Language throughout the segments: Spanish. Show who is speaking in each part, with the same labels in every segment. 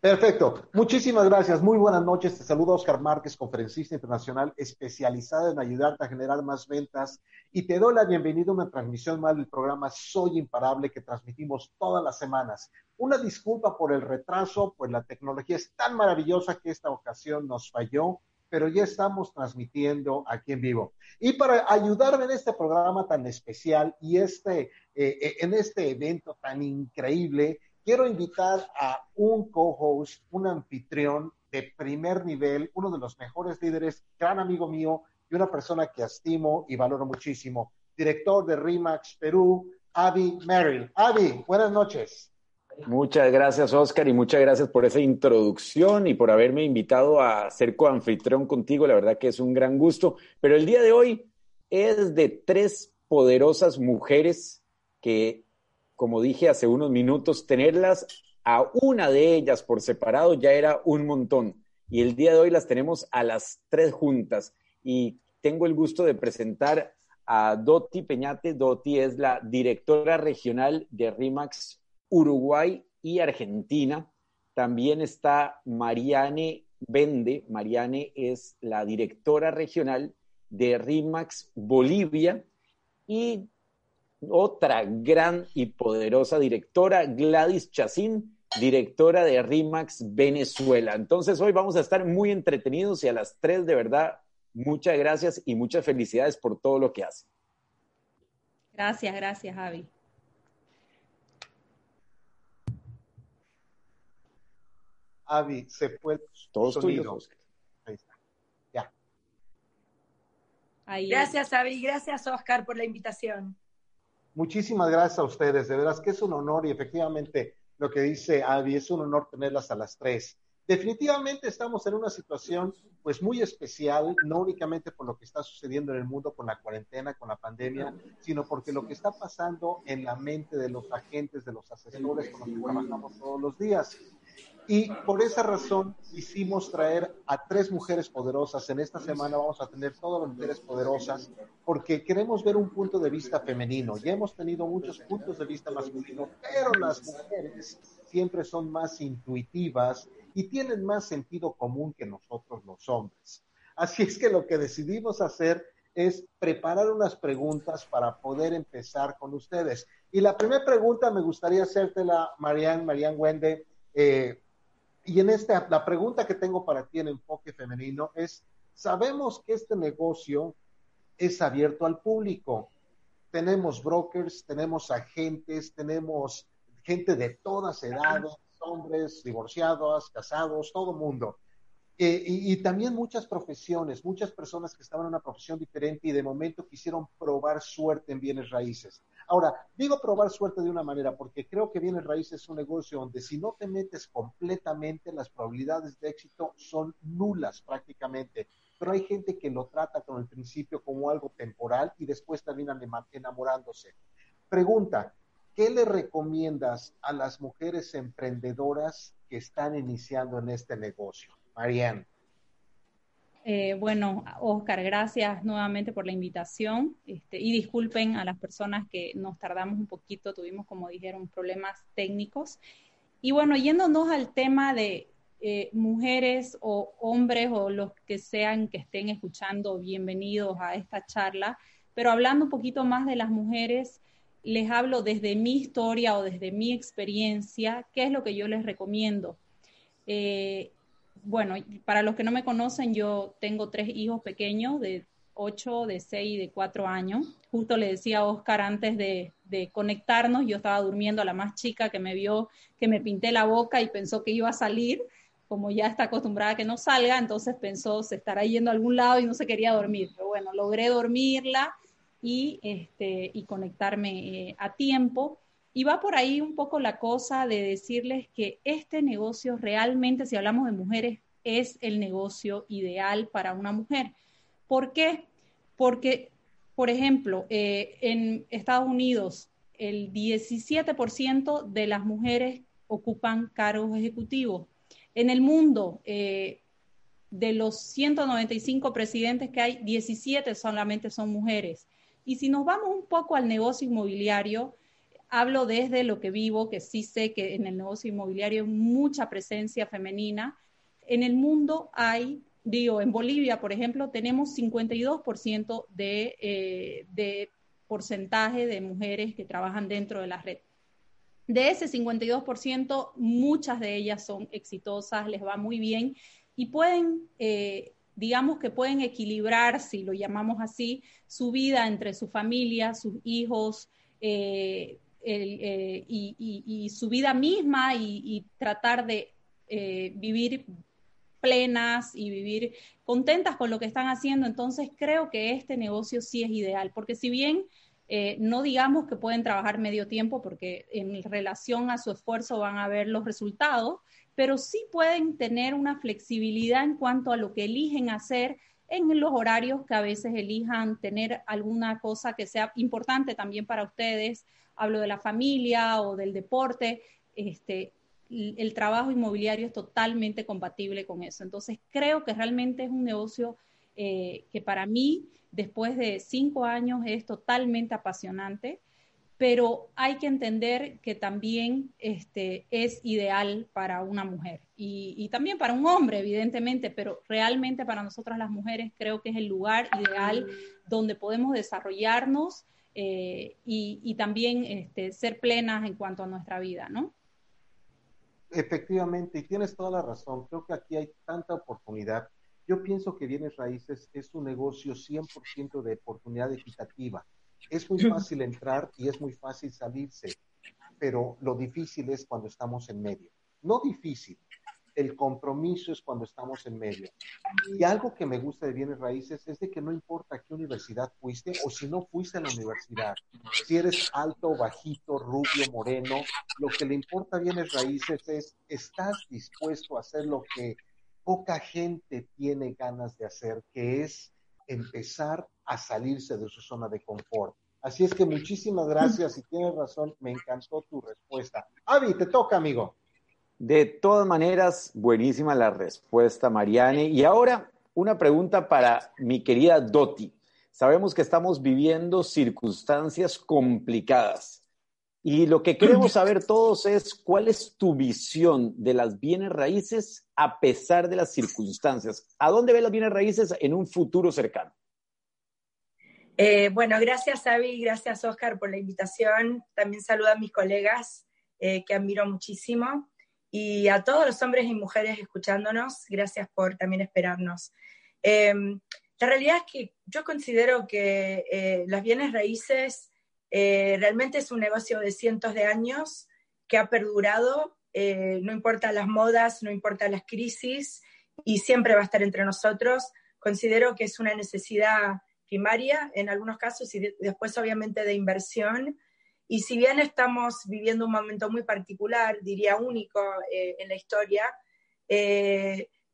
Speaker 1: Perfecto. Muchísimas gracias. Muy buenas noches. Te saluda Oscar Márquez, conferencista internacional especializada en ayudarte a generar más ventas. Y te doy la bienvenida a una transmisión más del programa Soy Imparable que transmitimos todas las semanas. Una disculpa por el retraso, pues la tecnología es tan maravillosa que esta ocasión nos falló, pero ya estamos transmitiendo aquí en vivo. Y para ayudarme en este programa tan especial y este, eh, eh, en este evento tan increíble, quiero invitar a un co-host, un anfitrión de primer nivel, uno de los mejores líderes, gran amigo mío y una persona que estimo y valoro muchísimo, director de RIMAX Perú, Avi Merrill. Avi, buenas noches.
Speaker 2: Muchas gracias, Oscar, y muchas gracias por esa introducción y por haberme invitado a ser coanfitrión contigo. La verdad que es un gran gusto. Pero el día de hoy es de tres poderosas mujeres que como dije hace unos minutos, tenerlas a una de ellas por separado ya era un montón. Y el día de hoy las tenemos a las tres juntas. Y tengo el gusto de presentar a Doti Peñate. Doti es la directora regional de RIMAX Uruguay y Argentina. También está Mariane Vende. Mariane es la directora regional de RIMAX Bolivia. Y otra gran y poderosa directora, Gladys Chacín, directora de RIMAX Venezuela. Entonces hoy vamos a estar muy entretenidos y a las tres de verdad, muchas gracias y muchas felicidades por todo lo que hace.
Speaker 3: Gracias, gracias, Javi.
Speaker 1: Avi, se fue
Speaker 2: todos tuyos. Ahí está.
Speaker 4: Ya. gracias, Avi. Gracias, Oscar, por la invitación.
Speaker 1: Muchísimas gracias a ustedes, de veras que es un honor y efectivamente lo que dice Avi, es un honor tenerlas a las tres. Definitivamente estamos en una situación pues muy especial, no únicamente por lo que está sucediendo en el mundo con la cuarentena, con la pandemia, sino porque lo que está pasando en la mente de los agentes, de los asesores con los que trabajamos todos los días. Y por esa razón quisimos traer a tres mujeres poderosas. En esta semana vamos a tener todas las mujeres poderosas porque queremos ver un punto de vista femenino. Ya hemos tenido muchos puntos de vista masculinos, pero las mujeres siempre son más intuitivas y tienen más sentido común que nosotros los hombres. Así es que lo que decidimos hacer es preparar unas preguntas para poder empezar con ustedes. Y la primera pregunta me gustaría hacértela, Marianne, Marianne Wende. Eh, y en esta, la pregunta que tengo para ti en enfoque femenino es, sabemos que este negocio es abierto al público. Tenemos brokers, tenemos agentes, tenemos gente de todas edades, hombres, divorciados, casados, todo mundo. Eh, y, también muchas profesiones, muchas personas que estaban en una profesión diferente y de momento quisieron probar suerte en bienes raíces. Ahora, digo probar suerte de una manera porque creo que bienes raíces es un negocio donde si no te metes completamente, las probabilidades de éxito son nulas prácticamente. Pero hay gente que lo trata con el principio como algo temporal y después terminan enamorándose. Pregunta, ¿qué le recomiendas a las mujeres emprendedoras que están iniciando en este negocio? Marianne.
Speaker 3: Eh, bueno, Oscar, gracias nuevamente por la invitación este, y disculpen a las personas que nos tardamos un poquito, tuvimos, como dijeron, problemas técnicos. Y bueno, yéndonos al tema de eh, mujeres o hombres o los que sean que estén escuchando, bienvenidos a esta charla, pero hablando un poquito más de las mujeres, les hablo desde mi historia o desde mi experiencia, qué es lo que yo les recomiendo. Eh, bueno, para los que no me conocen, yo tengo tres hijos pequeños de 8, de 6 y de 4 años. Justo le decía a Oscar antes de, conectarnos, yo estaba durmiendo a la más chica que me vio que me pinté la boca y pensó que iba a salir, como ya está acostumbrada a que no salga, entonces pensó se estará yendo a algún lado y no se quería dormir. Pero bueno, logré dormirla y, este, y conectarme eh, a tiempo. Y va por ahí un poco la cosa de decirles que este negocio realmente, si hablamos de mujeres, es el negocio ideal para una mujer. ¿Por qué? Porque, por ejemplo, eh, en Estados Unidos, el 17% de las mujeres ocupan cargos ejecutivos. En el mundo, eh, de los 195 presidentes que hay, 17 solamente son mujeres. Y si nos vamos un poco al negocio inmobiliario, hablo desde lo que vivo, que sí sé que en el negocio inmobiliario hay mucha presencia femenina. En el mundo hay, digo, en Bolivia, por ejemplo, tenemos 52% de, eh, de porcentaje de mujeres que trabajan dentro de la red. De ese 52%, muchas de ellas son exitosas, les va muy bien y pueden, eh, digamos que pueden equilibrar, si lo llamamos así, su vida entre su familia, sus hijos eh, eh, y, su vida misma y, tratar de vivir plenas y vivir contentas con lo que están haciendo. Entonces creo que este negocio sí es ideal, porque si bien eh, no digamos que pueden trabajar medio tiempo porque en relación a su esfuerzo van a ver los resultados, pero sí pueden tener una flexibilidad en cuanto a lo que eligen hacer en los horarios que a veces elijan tener alguna cosa que sea importante también para ustedes. Hablo de la familia o del deporte. Este, el trabajo inmobiliario es totalmente compatible con eso. Entonces, creo que realmente es un negocio eh, que para mí después de cinco años es totalmente apasionante, pero hay que entender que también este, es ideal para una mujer y, también para un hombre, evidentemente, pero realmente para nosotras las mujeres creo que es el lugar ideal donde podemos desarrollarnos eh, y, también este, ser plenas en cuanto a nuestra vida, ¿no?
Speaker 1: Efectivamente, y tienes toda la razón. Creo que aquí hay tanta oportunidad yo pienso que bienes raíces es un negocio 100% de oportunidad equitativa. Es muy fácil entrar y es muy fácil salirse, pero lo difícil es cuando estamos en medio. No difícil, el compromiso es cuando estamos en medio. Y algo que me gusta de bienes raíces es de que no importa a qué universidad fuiste o si no fuiste a la universidad, si eres alto, bajito, rubio, moreno, lo que le importa a bienes raíces es, ¿estás dispuesto a hacer lo que poca gente tiene ganas de hacer, que es empezar a salirse de su zona de confort. Así es que muchísimas gracias y tienes razón, me encantó tu respuesta. Avi, te toca, amigo.
Speaker 2: De todas maneras, buenísima la respuesta, Mariane. Y ahora una pregunta para mi querida Doti. Sabemos que estamos viviendo circunstancias complicadas. Y lo que queremos saber todos es cuál es tu visión de las bienes raíces a pesar de las circunstancias. ¿A dónde ves las bienes raíces en un futuro cercano?
Speaker 4: Eh, bueno, gracias Avi, gracias Oscar por la invitación. También saludo a mis colegas eh, que admiro muchísimo y a todos los hombres y mujeres escuchándonos. Gracias por también esperarnos. Em, la realidad es que yo considero que eh, las bienes raíces eh, realmente es un negocio de cientos de años que ha perdurado, eh, no importa las modas, no importa las crisis, y siempre va a estar entre nosotros. Considero que es una necesidad primaria en algunos casos y después obviamente de inversión. Y si bien estamos viviendo un momento muy particular, diría único eh, en la historia,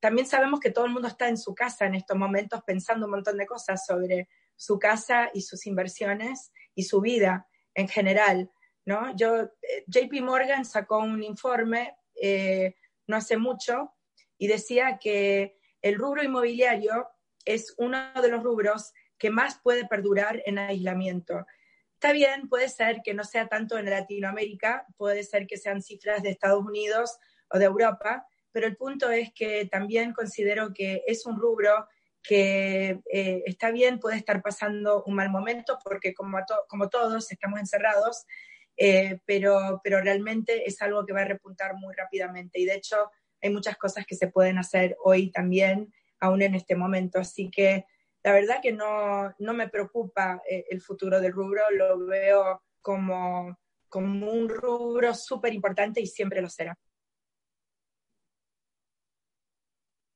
Speaker 4: también sabemos que todo el mundo está en su casa en estos momentos pensando un montón de cosas sobre su casa y sus inversiones y su vida en general. ¿no? Yo, eh, JP Morgan sacó un informe eh, no hace mucho y decía que el rubro inmobiliario es uno de los rubros que más puede perdurar en aislamiento. Está bien, puede ser que no sea tanto en Latinoamérica, puede ser que sean cifras de Estados Unidos o de Europa, pero el punto es que también considero que es un rubro que eh, está bien, puede estar pasando un mal momento porque como, como todos estamos encerrados, eh, pero, pero realmente es algo que va a repuntar muy rápidamente y de hecho hay muchas cosas que se pueden hacer hoy también, aún en este momento. Así que la verdad que no, no me preocupa eh, el futuro del rubro, lo veo como, como un rubro súper importante y siempre lo será.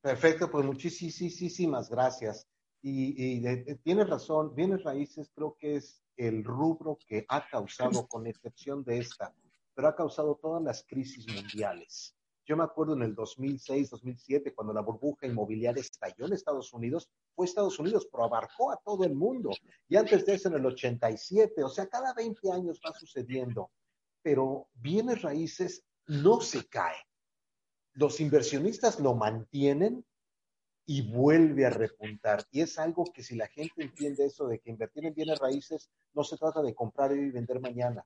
Speaker 1: Perfecto, pues muchísimas gracias. Y, tienes razón, bienes raíces creo que es el rubro que ha causado, con excepción de esta, pero ha causado todas las crisis mundiales. Yo me acuerdo en el 2006, 2007, cuando la burbuja inmobiliaria estalló en Estados Unidos, fue Estados Unidos, pero abarcó a todo el mundo. Y antes de eso, en el 87, o sea, cada 20 años va sucediendo. Pero bienes raíces no se cae los inversionistas lo mantienen y vuelve a repuntar. Y es algo que si la gente entiende eso de que invertir en bienes raíces no se trata de comprar y vender mañana,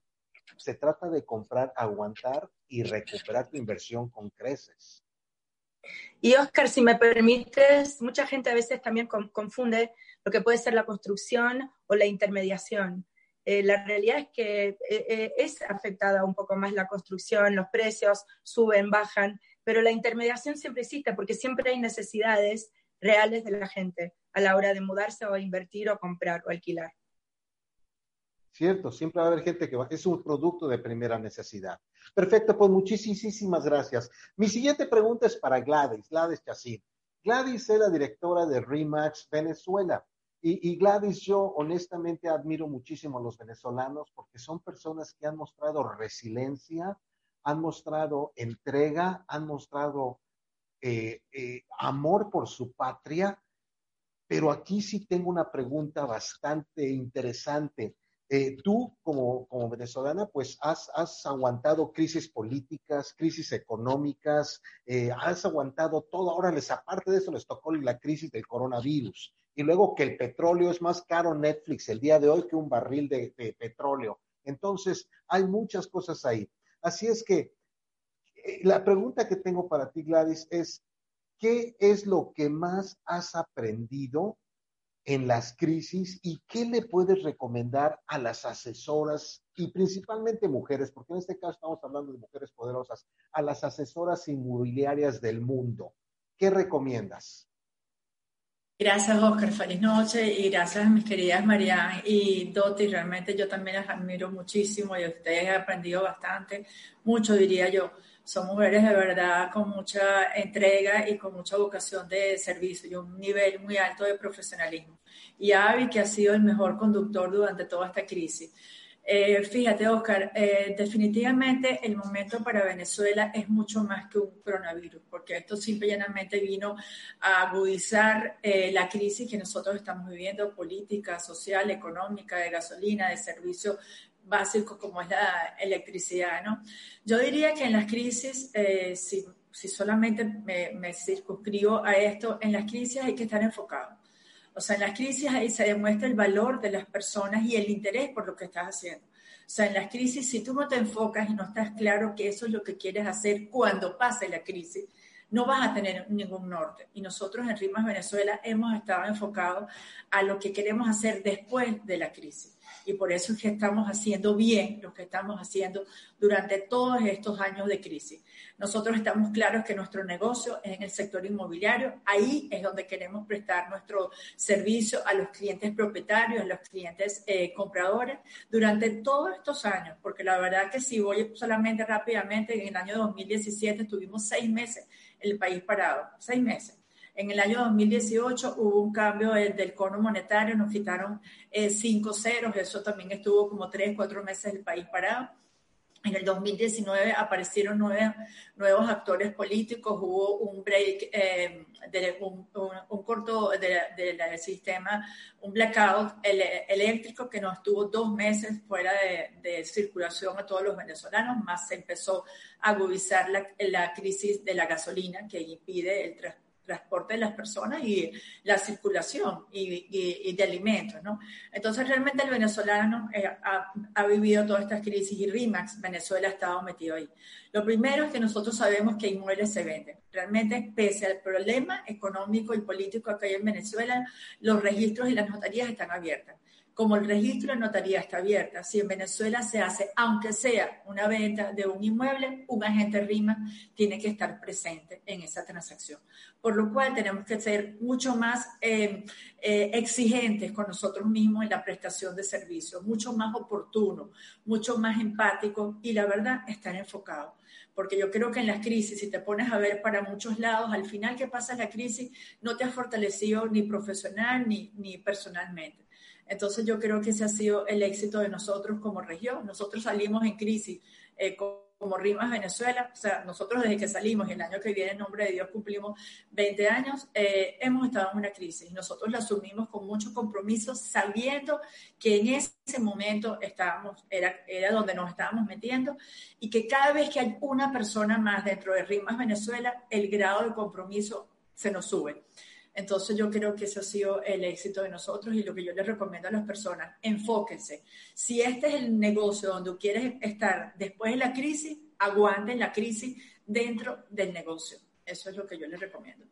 Speaker 1: se trata de comprar, aguantar y recuperar tu inversión con creces.
Speaker 4: Y Oscar, si me permites, mucha gente a veces también confunde lo que puede ser la construcción o la intermediación. Eh, la realidad es que eh, eh, es afectada un poco más la construcción, los precios suben, bajan, pero la intermediación siempre existe porque siempre hay necesidades reales de la gente a la hora de mudarse o invertir o comprar o alquilar.
Speaker 1: Cierto, siempre va a haber gente que va, es un producto de primera necesidad. Perfecto, pues muchísimas gracias. Mi siguiente pregunta es para Gladys, Gladys Chacín. Gladys es la directora de Remax Venezuela. Y, Gladys, yo honestamente admiro muchísimo a los venezolanos porque son personas que han mostrado resiliencia, han mostrado entrega, han mostrado eh, eh, amor por su patria. Pero aquí sí tengo una pregunta bastante interesante. Eh, tú como, como, venezolana, pues has, has, aguantado crisis políticas, crisis económicas, has aguantado todo. Ahora les, aparte de eso, les tocó la crisis del coronavirus y luego que el petróleo es más caro Netflix el día de hoy que un barril de, petróleo. Entonces, hay muchas cosas ahí. Así es que eh, la pregunta que tengo para ti, Gladys, es, ¿qué es lo que más has aprendido en las crisis y qué le puedes recomendar a las asesoras y principalmente mujeres, porque en este caso estamos hablando de mujeres poderosas, a las asesoras inmobiliarias del mundo? ¿Qué recomiendas?
Speaker 5: Gracias, Oscar. Feliz noche y gracias a mis queridas Marianne y Doti. Realmente yo también las admiro muchísimo y ustedes han aprendido bastante, mucho diría yo. Son mujeres de verdad con mucha entrega y con mucha vocación de servicio y un nivel muy alto de profesionalismo. Y Avi, que ha sido el mejor conductor durante toda esta crisis. Eh, fíjate, Oscar, eh, definitivamente el momento para Venezuela es mucho más que un coronavirus, porque esto simple y llanamente vino a agudizar eh, la crisis que nosotros estamos viviendo, política, social, económica, de gasolina, de servicios básicos como es la electricidad, ¿no? Yo diría que en las crisis, si, si, solamente me, me circunscribo a esto, en las crisis hay que estar enfocados o sea, en las crisis ahí se demuestra el valor de las personas y el interés por lo que estás haciendo. O sea, en las crisis, si tú no te enfocas y no estás claro que eso es lo que quieres hacer cuando pase la crisis, no vas a tener ningún norte. Y nosotros en Rimas Venezuela hemos estado enfocados a lo que queremos hacer después de la crisis y por eso es que estamos haciendo bien lo que estamos haciendo durante todos estos años de crisis. Nosotros estamos claros que nuestro negocio es en el sector inmobiliario, ahí es donde queremos prestar nuestro servicio a los clientes propietarios, a los clientes eh, compradores durante todos estos años, porque la verdad que si voy solamente rápidamente, en el año 2017 tuvimos seis meses el país parado, seis meses. En el año 2018 hubo un cambio del, cono monetario, nos quitaron eh, cinco ceros, eso también estuvo como tres, cuatro meses el país parado. En el 2019 aparecieron nuevos actores políticos, hubo un break, eh, un, corto del sistema, un blackout eléctrico que nos tuvo dos meses fuera de, circulación a todos los venezolanos, más se empezó a agudizar la, la crisis de la gasolina que impide el transporte transporte de las personas y la circulación y, de alimentos, ¿no? Entonces, realmente el venezolano eh, ha, vivido todas estas crisis y RIMAX, Venezuela ha estado metido ahí. Lo primero es que nosotros sabemos que inmuebles se venden. Realmente, pese al problema económico y político que hay en Venezuela, los registros y las notarías están abiertas como el registro de notaría está abierta, si en Venezuela se hace, aunque sea una venta de un inmueble, un agente RIMA tiene que estar presente en esa transacción. Por lo cual tenemos que ser mucho más eh, eh, exigentes con nosotros mismos en la prestación de servicios, mucho más oportuno, mucho más empático y la verdad estar enfocado. Porque yo creo que en las crisis, si te pones a ver para muchos lados, al final que pasa la crisis, no te has fortalecido ni profesional ni, ni personalmente entonces yo creo que ese ha sido el éxito de nosotros como región. Nosotros salimos en crisis eh, como Rimas Venezuela, o sea, nosotros desde que salimos el año que viene, en nombre de Dios, cumplimos 20 años, eh, hemos estado en una crisis nosotros la asumimos con mucho compromiso, sabiendo que en ese momento estábamos, era, era donde nos estábamos metiendo y que cada vez que hay una persona más dentro de Rimas Venezuela, el grado de compromiso se nos sube. Entonces yo creo que ese ha sido el éxito de nosotros y lo que yo les recomiendo a las personas, enfóquense. Si este es el negocio donde quieres estar después de la crisis, aguanten la crisis dentro del negocio. Eso es lo que yo les recomiendo.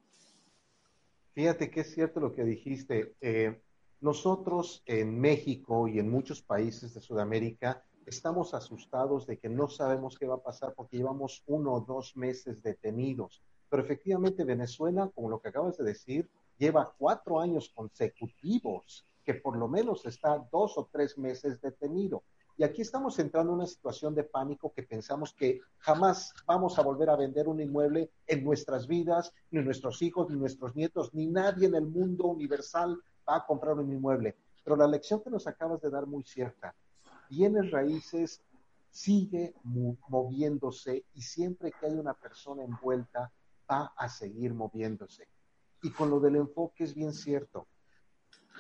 Speaker 1: Fíjate que es cierto lo que dijiste. Eh, nosotros en México y en muchos países de Sudamérica estamos asustados de que no sabemos qué va a pasar porque llevamos uno o dos meses detenidos. Pero efectivamente Venezuela, como lo que acabas de decir, lleva cuatro años consecutivos que por lo menos está dos o tres meses detenido. Y aquí estamos entrando en una situación de pánico que pensamos que jamás vamos a volver a vender un inmueble en nuestras vidas, ni nuestros hijos, ni nuestros nietos, ni nadie en el mundo universal va a comprar un inmueble. Pero la lección que nos acabas de dar muy cierta. Bienes raíces sigue moviéndose y siempre que hay una persona envuelta, a seguir moviéndose. Y con lo del enfoque es bien cierto.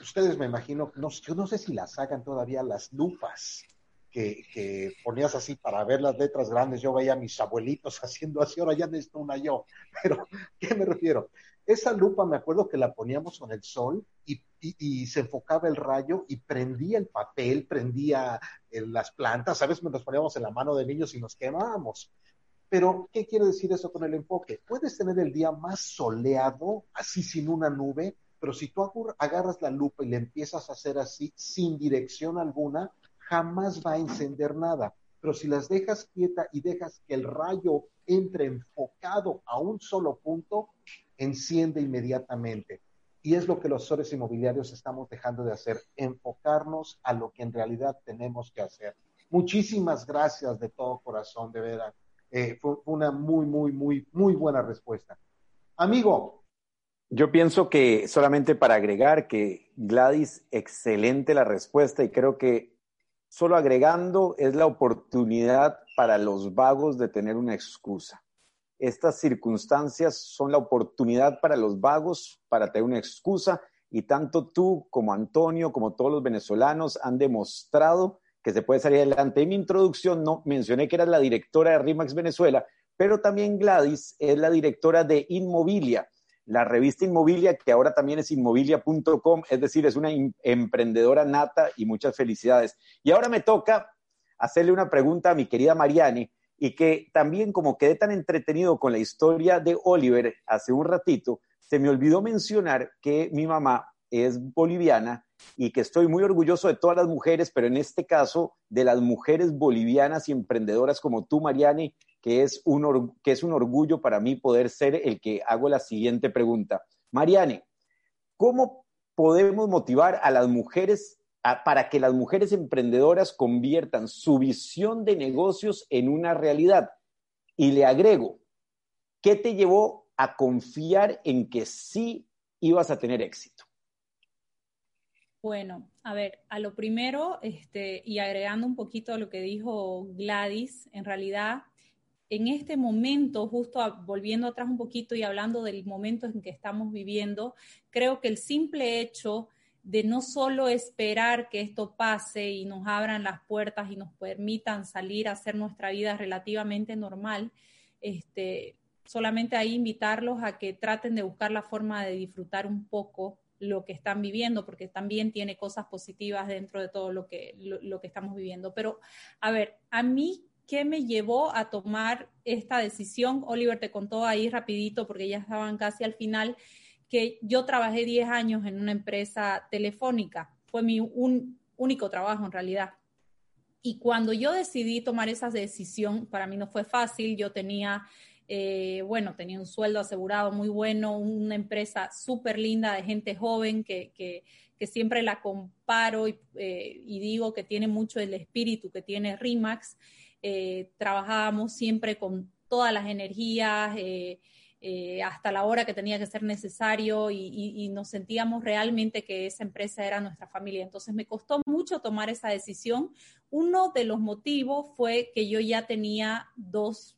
Speaker 1: Ustedes me imagino, no, yo no sé si las hagan todavía las lupas que, que, ponías así para ver las letras grandes. Yo veía a mis abuelitos haciendo así, ahora ya necesito una yo. Pero, ¿qué me refiero? Esa lupa me acuerdo que la poníamos con el sol y, y, se enfocaba el rayo y prendía el papel, prendía eh, las plantas, ¿sabes? Nos poníamos en la mano de niños y nos quemábamos. Pero, ¿qué quiere decir eso con el enfoque? Puedes tener el día más soleado, así sin una nube, pero si tú agarras la lupa y le empiezas a hacer así, sin dirección alguna, jamás va a encender nada. Pero si las dejas quieta y dejas que el rayo entre enfocado a un solo punto, enciende inmediatamente. Y es lo que los asesores inmobiliarios estamos dejando de hacer, enfocarnos a lo que en realidad tenemos que hacer. Muchísimas gracias de todo corazón, de veras. Eh, fue una muy, muy, muy, muy buena respuesta. Amigo.
Speaker 2: Yo pienso que solamente para agregar que Gladys, excelente la respuesta y creo que solo agregando es la oportunidad para los vagos de tener una excusa. Estas circunstancias son la oportunidad para los vagos para tener una excusa y tanto tú como Antonio, como todos los venezolanos han demostrado que se puede salir adelante. En mi introducción no mencioné que era la directora de RIMAX Venezuela, pero también Gladys es la directora de Inmobilia, la revista Inmobilia, que ahora también es inmobilia.com, es decir, es una emprendedora nata y muchas felicidades. Y ahora me toca hacerle una pregunta a mi querida Mariane, y que también como quedé tan entretenido con la historia de Oliver hace un ratito, se me olvidó mencionar que mi mamá es boliviana y que estoy muy orgulloso de todas las mujeres, pero en este caso de las mujeres bolivianas y emprendedoras como tú, Mariani, que es un, que es un orgullo para mí poder ser el que hago la siguiente pregunta. Mariani, ¿cómo podemos motivar a las mujeres para que las mujeres emprendedoras conviertan su visión de negocios en una realidad? Y le agrego, ¿qué te llevó a confiar en que sí ibas a tener éxito?
Speaker 3: Bueno, a ver, a lo primero, este, y agregando un poquito a lo que dijo Gladys, en realidad, en este momento, justo volviendo atrás un poquito y hablando del momento en que estamos viviendo, creo que el simple hecho de no solo esperar que esto pase y nos abran las puertas y nos permitan salir a hacer nuestra vida relativamente normal, este, solamente ahí invitarlos a que traten de buscar la forma de disfrutar un poco lo que están viviendo, porque también tiene cosas positivas dentro de todo lo que, lo, que estamos viviendo. Pero, a ver, a mí, ¿qué me llevó a tomar esta decisión? Oliver te contó ahí rapidito, porque ya estaban casi al final, que yo trabajé 10 años en una empresa telefónica. Fue mi un, único trabajo en realidad. Y cuando yo decidí tomar esa decisión, para mí no fue fácil, yo tenía eh, bueno, tenía un sueldo asegurado muy bueno, una empresa súper linda de gente joven que, que, siempre la comparo y, eh, y, digo que tiene mucho el espíritu que tiene RIMAX. Eh, trabajábamos siempre con todas las energías. hasta la hora que tenía que ser necesario y, y, nos sentíamos realmente que esa empresa era nuestra familia. Entonces me costó mucho tomar esa decisión. Uno de los motivos fue que yo ya tenía dos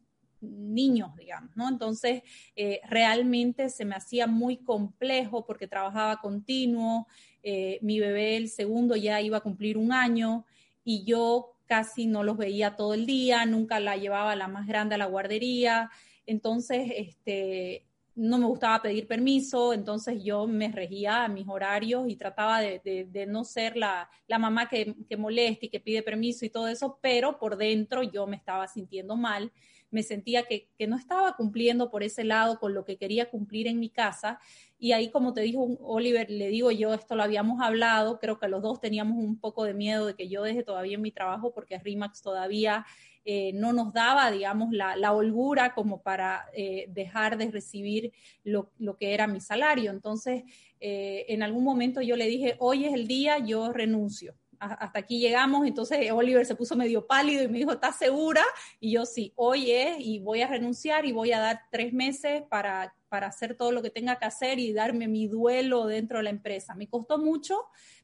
Speaker 3: niños, digamos, ¿no? Entonces, eh, realmente se me hacía muy complejo porque trabajaba continuo, eh, mi bebé, el segundo, ya iba a cumplir un año y yo casi no los veía todo el día, nunca la llevaba la más grande a la guardería, entonces, este, no me gustaba pedir permiso, entonces yo me regía a mis horarios y trataba de, no ser la, mamá que, que molesta y que pide permiso y todo eso, pero por dentro yo me estaba sintiendo mal, me sentía que, no estaba cumpliendo por ese lado con lo que quería cumplir en mi casa. Y ahí, como te dijo Oliver, le digo yo, esto lo habíamos hablado, creo que los dos teníamos un poco de miedo de que yo deje todavía mi trabajo porque RIMAX todavía eh, no nos daba, digamos, la, holgura como para eh, dejar de recibir lo, que era mi salario. Entonces, eh, en algún momento yo le dije, hoy es el día, yo renuncio. Hasta aquí llegamos, entonces Oliver se puso medio pálido y me dijo, ¿estás segura? Y yo sí, hoy es y voy a renunciar y voy a dar tres meses para, para hacer todo lo que tenga que hacer y darme mi duelo dentro de la empresa. Me costó mucho,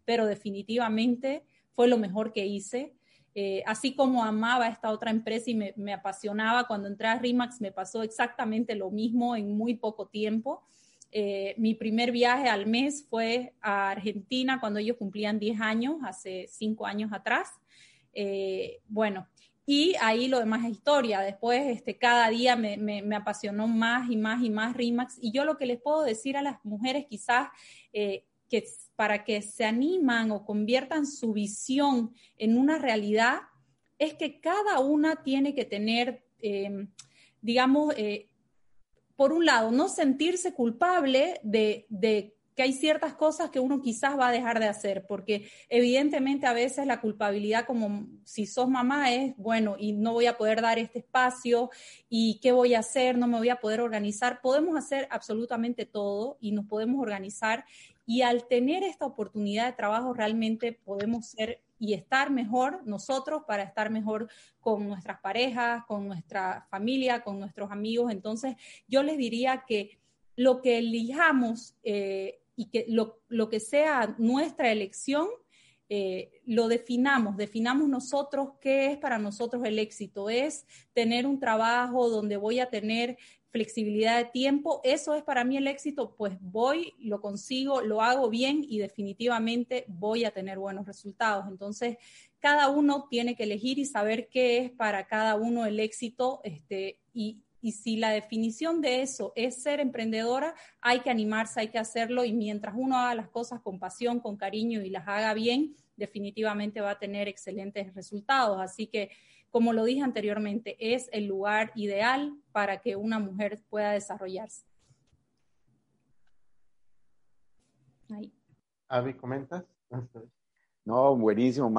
Speaker 3: pero definitivamente fue lo mejor que hice. Eh, así como amaba esta otra empresa y me, apasionaba, cuando entré a RIMAX me pasó exactamente lo mismo en muy poco tiempo. Eh, mi primer viaje al mes fue a Argentina cuando ellos cumplían 10 años, hace 5 años atrás. Eh, bueno, y ahí lo demás es historia. Después, este, cada día me, me, apasionó más y más y más RIMAX. Y yo lo que les puedo decir a las mujeres quizás que para que se animan o conviertan su visión en una realidad, es que cada una tiene que tener, em, digamos, eh, por un lado, no sentirse culpable de, que hay ciertas cosas que uno quizás va a dejar de hacer, porque evidentemente a veces la culpabilidad como si sos mamá es, bueno, y no voy a poder dar este espacio, y qué voy a hacer, no me voy a poder organizar. Podemos hacer absolutamente todo y nos podemos organizar y al tener esta oportunidad de trabajo realmente podemos ser y estar mejor nosotros para estar mejor con nuestras parejas, con nuestra familia, con nuestros amigos. Entonces, yo les diría que lo que elijamos eh, y que lo, lo, que sea nuestra elección, eh, lo definamos, definamos nosotros qué es para nosotros el éxito. Es tener un trabajo donde voy a tener flexibilidad de tiempo, eso es para mí el éxito, pues voy, lo consigo, lo hago bien y definitivamente voy a tener buenos resultados. Entonces, cada uno tiene que elegir y saber qué es para cada uno el éxito, este, y, y si la definición de eso es ser emprendedora, hay que animarse, hay que hacerlo y mientras uno haga las cosas con pasión, con cariño y las haga bien, definitivamente va a tener excelentes resultados. Así que como lo dije anteriormente, es el lugar ideal para que una mujer pueda desarrollarse.
Speaker 1: Ahí. Avi, ¿comentas?
Speaker 2: No, buenísimo.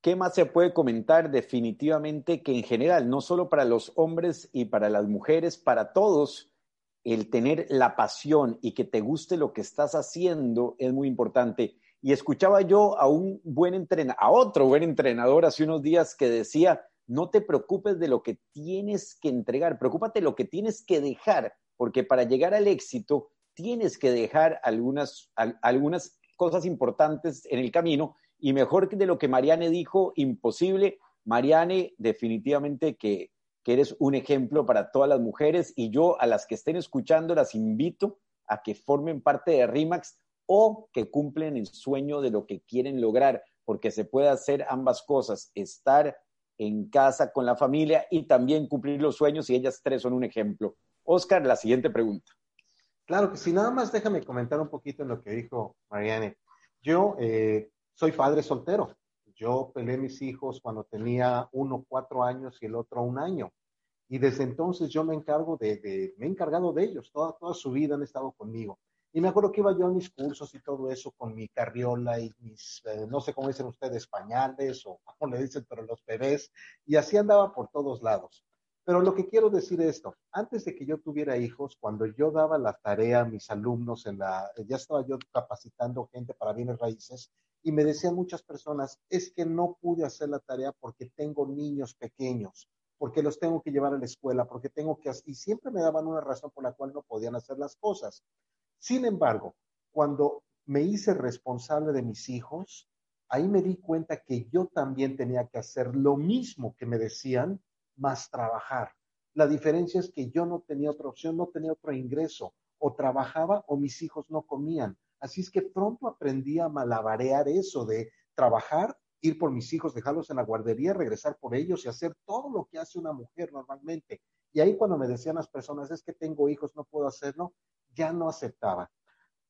Speaker 2: ¿Qué más se puede comentar? Definitivamente que en general, no solo para los hombres y para las mujeres, para todos, el tener la pasión y que te guste lo que estás haciendo es muy importante. Y escuchaba yo a un buen entrenador, a otro buen entrenador hace unos días que decía, no te preocupes de lo que tienes que entregar, preocúpate de lo que tienes que dejar, porque para llegar al éxito tienes que dejar algunas, algunas cosas importantes en el camino y mejor que de lo que Mariane dijo, imposible. Mariane, definitivamente que, que eres un ejemplo para todas las mujeres y yo a las que estén escuchando las invito a que formen parte de RIMAX o que cumplen el sueño de lo que quieren lograr, porque se puede hacer ambas cosas, estar en casa con la familia y también cumplir los sueños y ellas tres son un ejemplo. Oscar, la siguiente pregunta.
Speaker 1: Claro que sí, nada más déjame comentar un poquito en lo que dijo Mariane. Yo eh, soy padre soltero. Yo peleé mis hijos cuando tenía uno cuatro años y el otro un año. Y desde entonces yo me encargo de, me he encargado de ellos. Toda, toda su vida han estado conmigo. Y me acuerdo que iba yo a mis cursos y todo eso con mi carriola y mis, eh, no sé cómo dicen ustedes, pañales o como le dicen, pero los bebés. Y así andaba por todos lados. Pero lo que quiero decir es esto, antes de que yo tuviera hijos, cuando yo daba la tarea a mis alumnos en la, ya estaba yo capacitando gente para bienes raíces y me decían muchas personas, es que no pude hacer la tarea porque tengo niños pequeños, porque los tengo que llevar a la escuela, porque tengo que, y siempre me daban una razón por la cual no podían hacer las cosas. Sin embargo, cuando me hice responsable de mis hijos, ahí me di cuenta que yo también tenía que hacer lo mismo que me decían, más trabajar. La diferencia es que yo no tenía otra opción, no tenía otro ingreso. O trabajaba o mis hijos no comían. Así es que pronto aprendí a malabarear eso de trabajar ir por mis hijos, dejarlos en la guardería, regresar por ellos y hacer todo lo que hace una mujer normalmente. Y ahí cuando me decían las personas, es que tengo hijos, no puedo hacerlo, ya no aceptaba.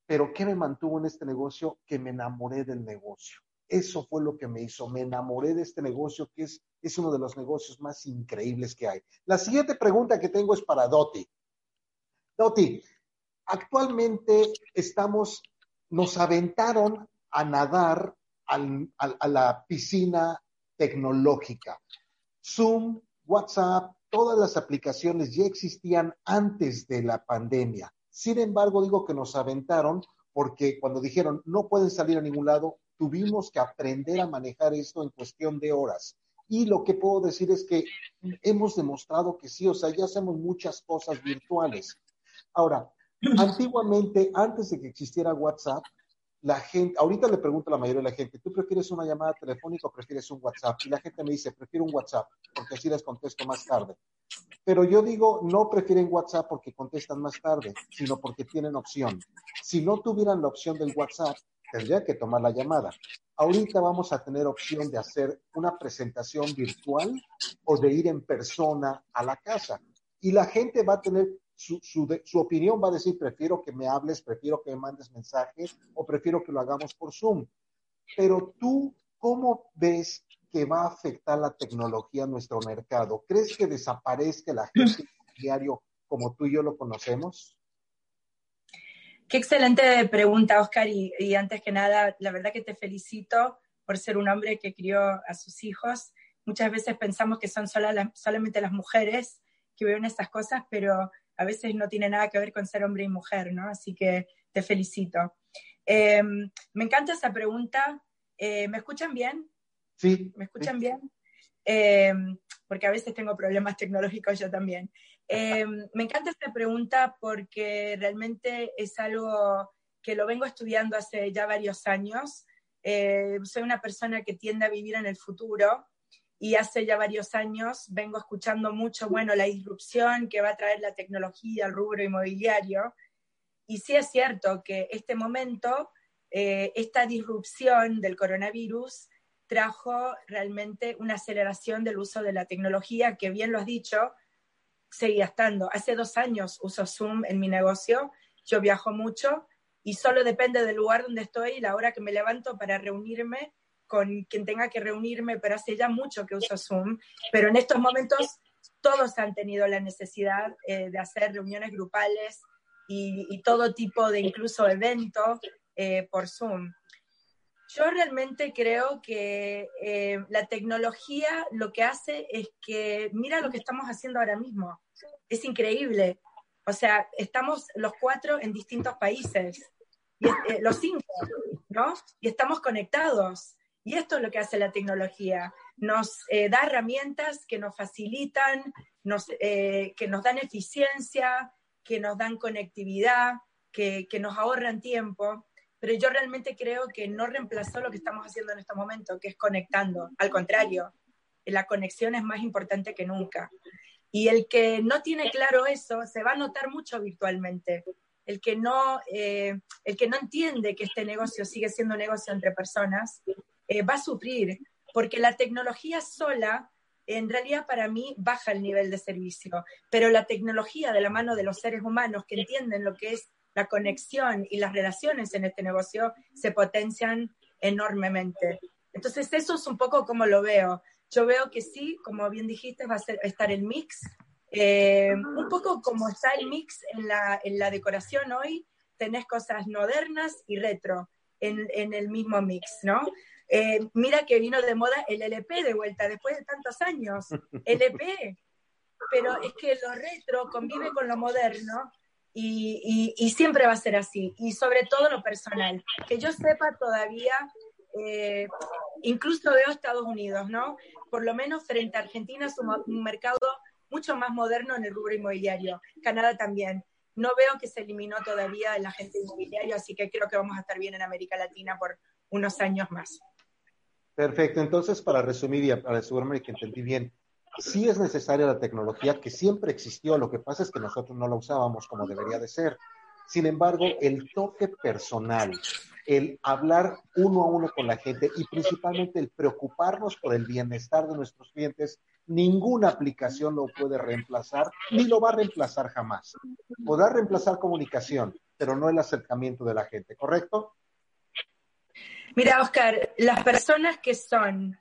Speaker 1: Pero ¿qué me mantuvo en este negocio? Que me enamoré del negocio. Eso fue lo que me hizo. Me enamoré de este negocio que es, es uno de los negocios más increíbles que hay. La siguiente pregunta que tengo es para Doti. Doti, actualmente estamos, nos aventaron a nadar a la piscina tecnológica. Zoom, WhatsApp, todas las aplicaciones ya existían antes de la pandemia. Sin embargo, digo que nos aventaron porque cuando dijeron no pueden salir a ningún lado, tuvimos que aprender a manejar esto en cuestión de horas. Y lo que puedo decir es que hemos demostrado que sí, o sea, ya hacemos muchas cosas virtuales. Ahora, antiguamente, antes de que existiera WhatsApp, la gente, ahorita le pregunto a la mayoría de la gente, ¿tú prefieres una llamada telefónica o prefieres un WhatsApp? Y la gente me dice, prefiero un WhatsApp, porque así les contesto más tarde. Pero yo digo, no prefieren WhatsApp porque contestan más tarde, sino porque tienen opción. Si no tuvieran la opción del WhatsApp, tendría que tomar la llamada. Ahorita vamos a tener opción de hacer una presentación virtual o de ir en persona a la casa. Y la gente va a tener su, su, opinión va a decir, prefiero que me hables, prefiero que me mandes mensajes o prefiero que lo hagamos por Zoom. Pero tú, ¿cómo ves que va a afectar la tecnología a nuestro mercado? ¿Crees que desaparezca la gente diario como tú y yo lo conocemos?
Speaker 4: Qué excelente pregunta, Oscar. Y, y, antes que nada, la verdad que te felicito por ser un hombre que crió a sus hijos. Muchas veces pensamos que son sola solamente las mujeres que viven estas cosas, pero a veces no tiene nada que ver con ser hombre y mujer, ¿no? Así que te felicito. Eh, me encanta esa pregunta. Eh, ¿Me escuchan bien?
Speaker 1: Sí.
Speaker 4: ¿Me escuchan bien? Eh, porque a veces tengo problemas tecnológicos yo también. me encanta esta pregunta porque realmente es algo que lo vengo estudiando hace ya varios años. soy una persona que tiende a vivir en el futuro y hace ya varios años vengo escuchando mucho, bueno, la disrupción que va a traer la tecnología al rubro inmobiliario. Y sí es cierto que este momento, eh, esta disrupción del coronavirus trajo realmente una aceleración del uso de la tecnología, que bien lo has dicho, seguía estando. Hace dos años uso Zoom en mi negocio, yo viajo mucho y solo depende del lugar donde estoy y la hora que me levanto para reunirme con quien tenga que reunirme, pero hace ya mucho que uso Zoom, pero en estos momentos todos han tenido la necesidad eh, de hacer reuniones grupales y, todo tipo de incluso eventos eh, por Zoom. Yo realmente creo que eh, la tecnología lo que hace es que, mira lo que estamos haciendo ahora mismo, es increíble. O sea, estamos los cuatro en distintos países, los cinco, ¿no? Y estamos conectados. Y esto es lo que hace la tecnología. Nos eh, da herramientas que nos facilitan, nos, eh, que nos dan eficiencia, que nos dan conectividad, que, que, nos ahorran tiempo. Pero yo realmente creo que no reemplazó lo que estamos haciendo en este momento, que es conectando. Al contrario, la conexión es más importante que nunca. Y el que no tiene claro eso se va a notar mucho virtualmente. El que no, eh, el que no entiende que este negocio sigue siendo un negocio entre personas, eh, va a sufrir, porque la tecnología sola, en realidad para mí, baja el nivel de servicio, pero la tecnología de la mano de los seres humanos que entienden lo que es la conexión y las relaciones en este negocio se potencian enormemente. Entonces, eso es un poco como lo veo. Yo veo que sí, como bien dijiste, va a estar el mix. Eh, un poco como está el mix en la, en la decoración hoy, tenés cosas modernas y retro en, en el mismo mix, ¿no? Eh, mira que vino de moda el LP de vuelta después de tantos años. LP. Pero es que lo retro convive con lo moderno y, y, siempre va a ser así. Y sobre todo lo personal. Que yo sepa todavía, eh, incluso veo Estados Unidos, ¿no? Por lo menos frente a Argentina es un, mercado mucho más moderno en el rubro inmobiliario. Canadá también. No veo que se eliminó todavía el agente inmobiliario, así que creo que vamos a estar bien en América Latina por unos años más.
Speaker 1: Perfecto. Entonces, para resumir y para asegurarme que entendí bien, sí es necesaria la tecnología que siempre existió, lo que pasa es que nosotros no la usábamos como debería de ser. Sin embargo, el toque personal, el hablar uno a uno con la gente y principalmente el preocuparnos por el bienestar de nuestros clientes, ninguna aplicación lo puede reemplazar ni lo va a reemplazar jamás. Podrá reemplazar comunicación, pero no el acercamiento de la gente, ¿correcto?
Speaker 4: Mira, Oscar, las personas que son,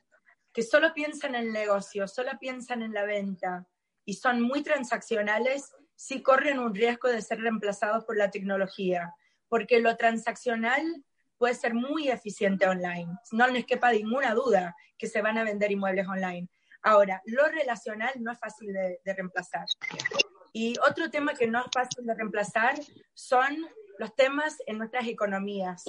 Speaker 4: que solo piensan en el negocio, solo piensan en la venta y son muy transaccionales, sí corren un riesgo de ser reemplazados por la tecnología, porque lo transaccional puede ser muy eficiente online. No les quepa ninguna duda que se van a vender inmuebles online. Ahora, lo relacional no es fácil de, de reemplazar. Y otro tema que no es fácil de reemplazar son los temas en nuestras economías.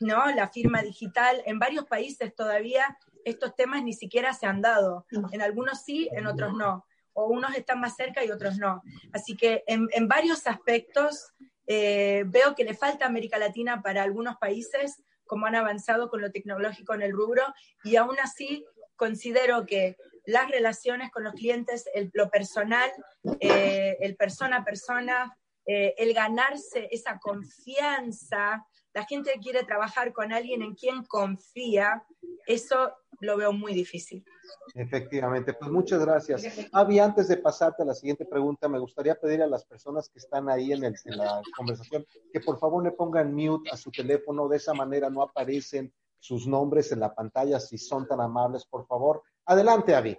Speaker 4: ¿No? La firma digital. En varios países todavía estos temas ni siquiera se han dado. En algunos sí, en otros no. O unos están más cerca y otros no. Así que en, en varios aspectos eh, veo que le falta América Latina para algunos países, como han avanzado con lo tecnológico en el rubro, y aún así considero que las relaciones con los clientes, el, lo personal, eh, el persona a persona, eh, el ganarse esa confianza la gente quiere trabajar con alguien en quien confía, eso lo veo muy difícil.
Speaker 1: Efectivamente, pues muchas gracias. Avi, antes de pasarte a la siguiente pregunta, me gustaría pedir a las personas que están ahí en, el, en la conversación que por favor le pongan mute a su teléfono, de esa manera no aparecen sus nombres en la pantalla si son tan amables, por favor. Adelante, Avi.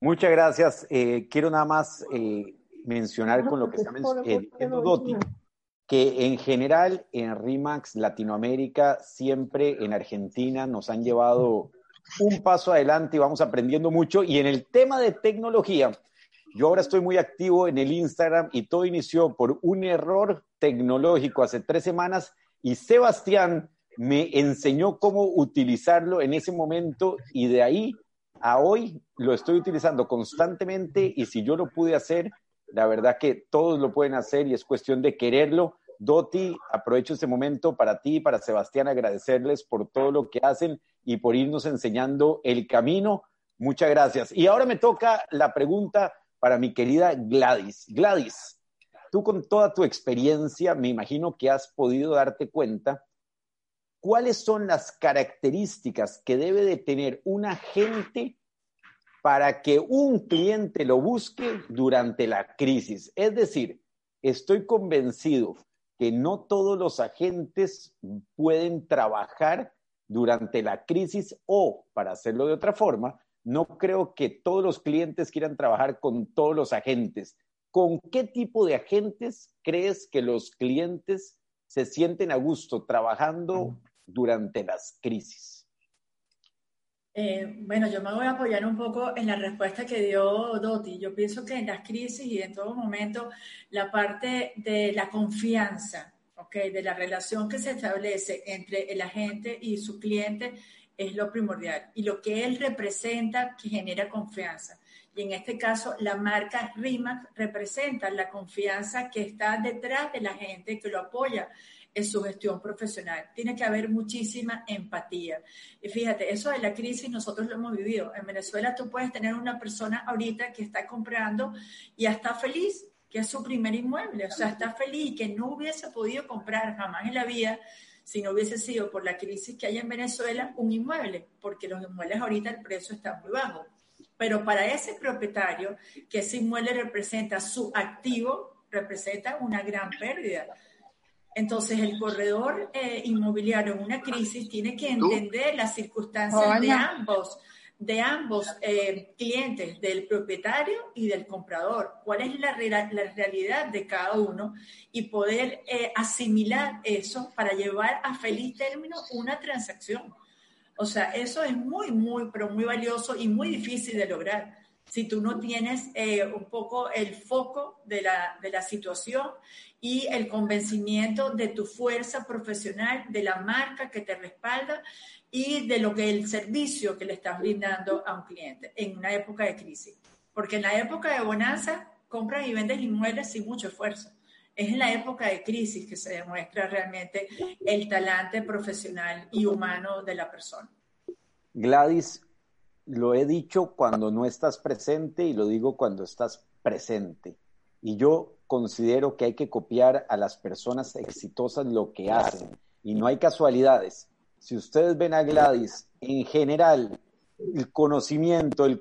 Speaker 2: Muchas gracias. Eh, quiero nada más eh, mencionar con lo que está eh, diciendo Doti, que en general en RIMAX Latinoamérica, siempre en Argentina nos han llevado un paso adelante y vamos aprendiendo mucho. Y en el tema de tecnología, yo ahora estoy muy activo en el Instagram y todo inició por un error tecnológico hace tres semanas y Sebastián me enseñó cómo utilizarlo en ese momento y de ahí a hoy lo estoy utilizando constantemente y si yo lo pude hacer, la verdad que todos lo pueden hacer y es cuestión de quererlo. Doti, aprovecho este momento para ti y para Sebastián agradecerles por todo lo que hacen y por irnos enseñando el camino. Muchas gracias. Y ahora me toca la pregunta para mi querida Gladys. Gladys, tú con toda tu experiencia, me imagino que has podido darte cuenta cuáles son las características que debe de tener un agente para que un cliente lo busque durante la crisis. Es decir, estoy convencido que no todos los agentes pueden trabajar durante la crisis o, para hacerlo de otra forma, no creo que todos los clientes quieran trabajar con todos los agentes. ¿Con qué tipo de agentes crees que los clientes se sienten a gusto trabajando durante las crisis?
Speaker 5: Eh, bueno, yo me voy a apoyar un poco en la respuesta que dio Doti. Yo pienso que en las crisis y en todo momento la parte de la confianza, ¿okay? de la relación que se establece entre el agente y su cliente es lo primordial. Y lo que él representa que genera confianza. Y en este caso, la marca RIMAC representa la confianza que está detrás de la gente que lo apoya en su gestión profesional. Tiene que haber muchísima empatía. Y fíjate, eso de la crisis nosotros lo hemos vivido. En Venezuela tú puedes tener una persona ahorita que está comprando y está feliz, que es su primer inmueble, o sea, está feliz que no hubiese podido comprar jamás en la vida si no hubiese sido por la crisis que hay en Venezuela un inmueble, porque los inmuebles ahorita el precio está muy bajo. Pero para ese propietario, que ese inmueble representa su activo, representa una gran pérdida entonces, el corredor eh, inmobiliario en una crisis tiene que entender las circunstancias de ambos, de ambos eh, clientes, del propietario y del comprador. ¿Cuál es la, la realidad de cada uno? Y poder eh, asimilar eso para llevar a feliz término una transacción. O sea, eso es muy, muy, pero muy valioso y muy difícil de lograr si tú no tienes eh, un poco el foco de la, de la situación y el convencimiento de tu fuerza profesional, de la marca que te respalda y de lo que el servicio que le estás brindando a un cliente en una época de crisis. Porque en la época de bonanza compras y vendes inmuebles sin mucho esfuerzo. Es en la época de crisis que se demuestra realmente el talante profesional y humano de la persona.
Speaker 2: Gladys, lo he dicho cuando no estás presente y lo digo cuando estás presente. Y yo considero que hay que copiar a las personas exitosas lo que hacen. y no hay casualidades. Si ustedes ven a Gladys, en general, el conocimiento, el,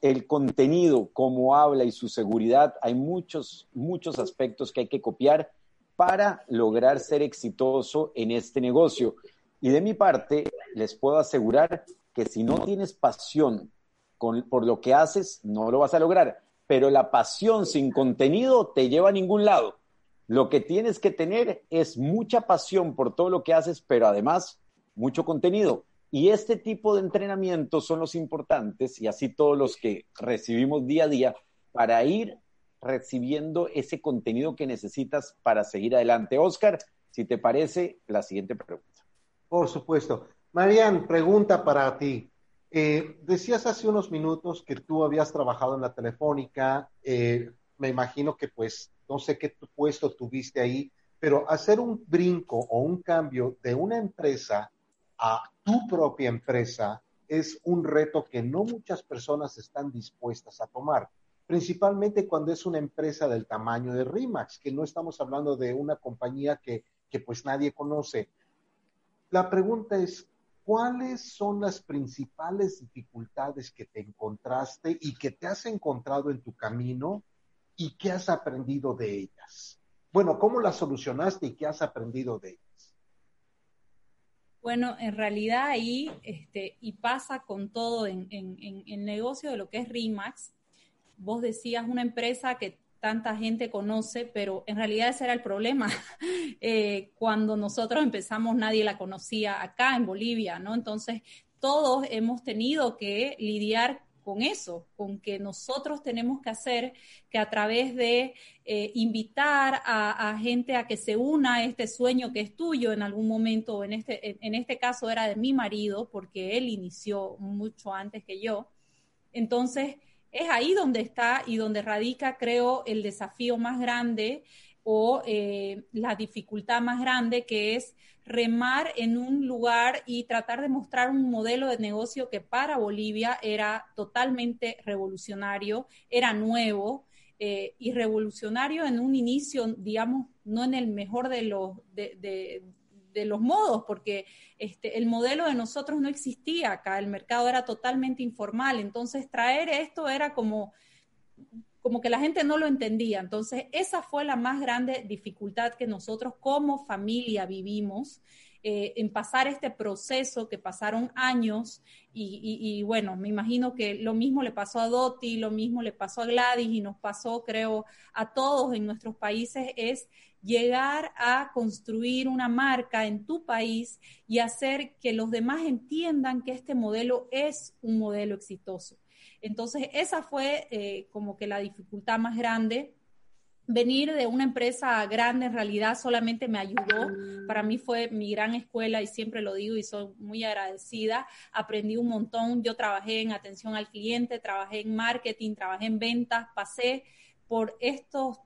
Speaker 2: el contenido, cómo habla y su seguridad, hay muchos, muchos aspectos que hay que copiar para lograr ser exitoso en este negocio. Y de mi parte, les puedo asegurar que si no tienes pasión por lo que haces, no lo vas a lograr. Pero la pasión sin contenido te lleva a ningún lado. Lo que tienes que tener es mucha pasión por todo lo que haces, pero además mucho contenido. Y este tipo de entrenamientos son los importantes y así todos los que recibimos día a día para ir recibiendo ese contenido que necesitas para seguir adelante. Oscar, si te parece, la siguiente pregunta.
Speaker 1: Por supuesto. Marian, pregunta para ti. Eh, decías hace unos minutos que tú habías trabajado en la telefónica, eh, me imagino que pues no sé qué puesto tuviste ahí, pero hacer un brinco o un cambio de una empresa a tu propia empresa es un reto que no muchas personas están dispuestas a tomar, principalmente cuando es una empresa del tamaño de RIMAX, que no estamos hablando de una compañía que, que pues nadie conoce. La pregunta es, ¿cuáles son las principales dificultades que te encontraste y que te has encontrado en tu camino y qué has aprendido de ellas? Bueno, ¿cómo las solucionaste y qué has aprendido de ellas?
Speaker 3: Bueno, en realidad ahí, este, y pasa con todo en, en el negocio de lo que es RIMAX, vos decías una empresa que tanta gente conoce, pero en realidad ese era el problema. Eh, cuando nosotros empezamos nadie la conocía acá en Bolivia, ¿no? Entonces todos hemos tenido que lidiar con eso, con que nosotros tenemos que hacer que a través de eh, invitar a, gente a que se una a este sueño que es tuyo en algún momento, en este, en este caso era de mi marido, porque él inició mucho antes que yo. Entonces, es ahí donde está y donde radica, creo, el desafío más grande o eh, la dificultad más grande, que es remar en un lugar y tratar de mostrar un modelo de negocio que para Bolivia era totalmente revolucionario, era nuevo eh, y revolucionario en un inicio, digamos, no en el mejor de los, de, los modos, porque este, el modelo de nosotros no existía acá, el mercado era totalmente informal, entonces traer esto era como, como que la gente no lo entendía. Entonces, esa fue la más grande dificultad que nosotros como familia vivimos. Eh, en pasar este proceso que pasaron años y, bueno, me imagino que lo mismo le pasó a Doti, lo mismo le pasó a Gladys y nos pasó, creo, a todos en nuestros países, es llegar a construir una marca en tu país y hacer que los demás entiendan que este modelo es un modelo exitoso. Entonces, esa fue eh, como que la dificultad más grande. Venir de una empresa grande en realidad solamente me ayudó. Para mí fue mi gran escuela y siempre lo digo y soy muy agradecida. Aprendí un montón. Yo trabajé en atención al cliente, trabajé en marketing, trabajé en ventas, pasé por estos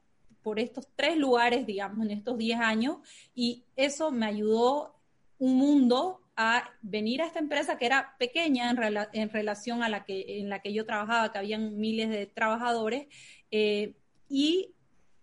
Speaker 3: por estos tres lugares, digamos, en estos 10 años, y eso me ayudó un mundo a venir a esta empresa que era pequeña en, relación a la que, en la que yo trabajaba, que habían miles de trabajadores, eh, y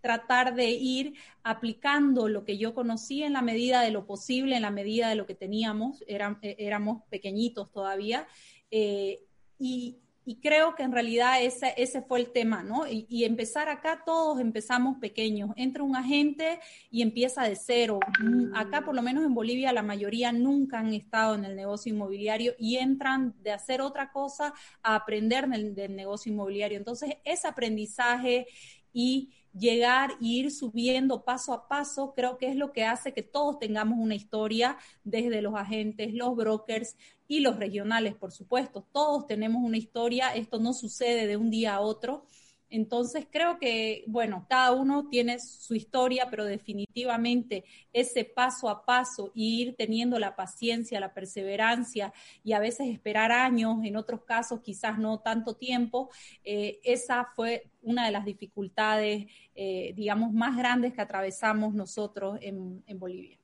Speaker 3: tratar de ir aplicando lo que yo conocía en la medida de lo posible, en la medida de lo que teníamos, eh, éramos pequeñitos todavía, eh, y, y creo que en realidad ese, ese fue el tema, ¿no? Y, empezar acá, todos empezamos pequeños. Entra un agente y empieza de cero. Mm, acá, por lo menos en Bolivia, la mayoría nunca han estado en el negocio inmobiliario y entran de hacer otra cosa a aprender del, del negocio inmobiliario. Entonces, ese aprendizaje y llegar e ir subiendo paso a paso, creo que es lo que hace que todos tengamos una historia desde los agentes, los brokers y los regionales, por supuesto. Todos tenemos una historia, esto no sucede de un día a otro entonces creo que, bueno, cada uno tiene su historia, pero definitivamente ese paso a paso, ir teniendo la paciencia, la perseverancia y a veces esperar años, en otros casos quizás no tanto tiempo, eh, esa fue una de las dificultades, eh, digamos, más grandes que atravesamos nosotros en, en Bolivia.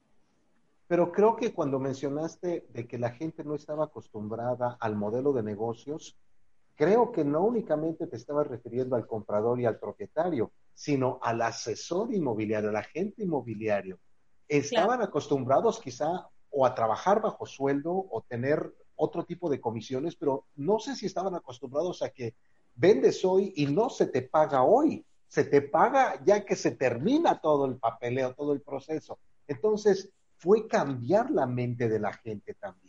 Speaker 1: Pero creo que cuando mencionaste de que la gente no estaba acostumbrada al modelo de negocios, creo que no únicamente te estabas refiriendo al comprador y al propietario, sino al asesor inmobiliario, al agente inmobiliario. estaban acostumbrados quizá o a trabajar bajo sueldo o tener otro tipo de comisiones, pero no sé si estaban acostumbrados a que vendes hoy y no se te paga hoy, se te paga ya que se termina todo el papeleo, todo el proceso. Entonces, fue cambiar la mente de la gente también.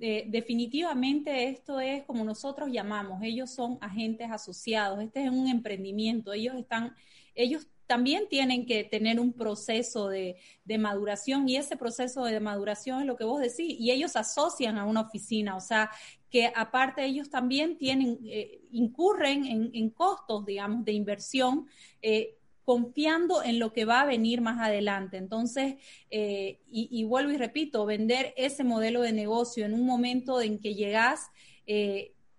Speaker 3: Definitivamente esto es como nosotros llamamos, ellos son agentes asociados, este es un emprendimiento, ellos están, ellos también tienen que tener un proceso de, maduración y ese proceso de maduración es lo que vos decís y ellos asocian a una oficina, o sea, que aparte ellos también tienen, eh, incurren en, costos, digamos, de inversión. Eh, confiando en lo que va a venir más adelante. Entonces, eh, y, vuelvo y repito, vender ese modelo de negocio en un momento en que llegas,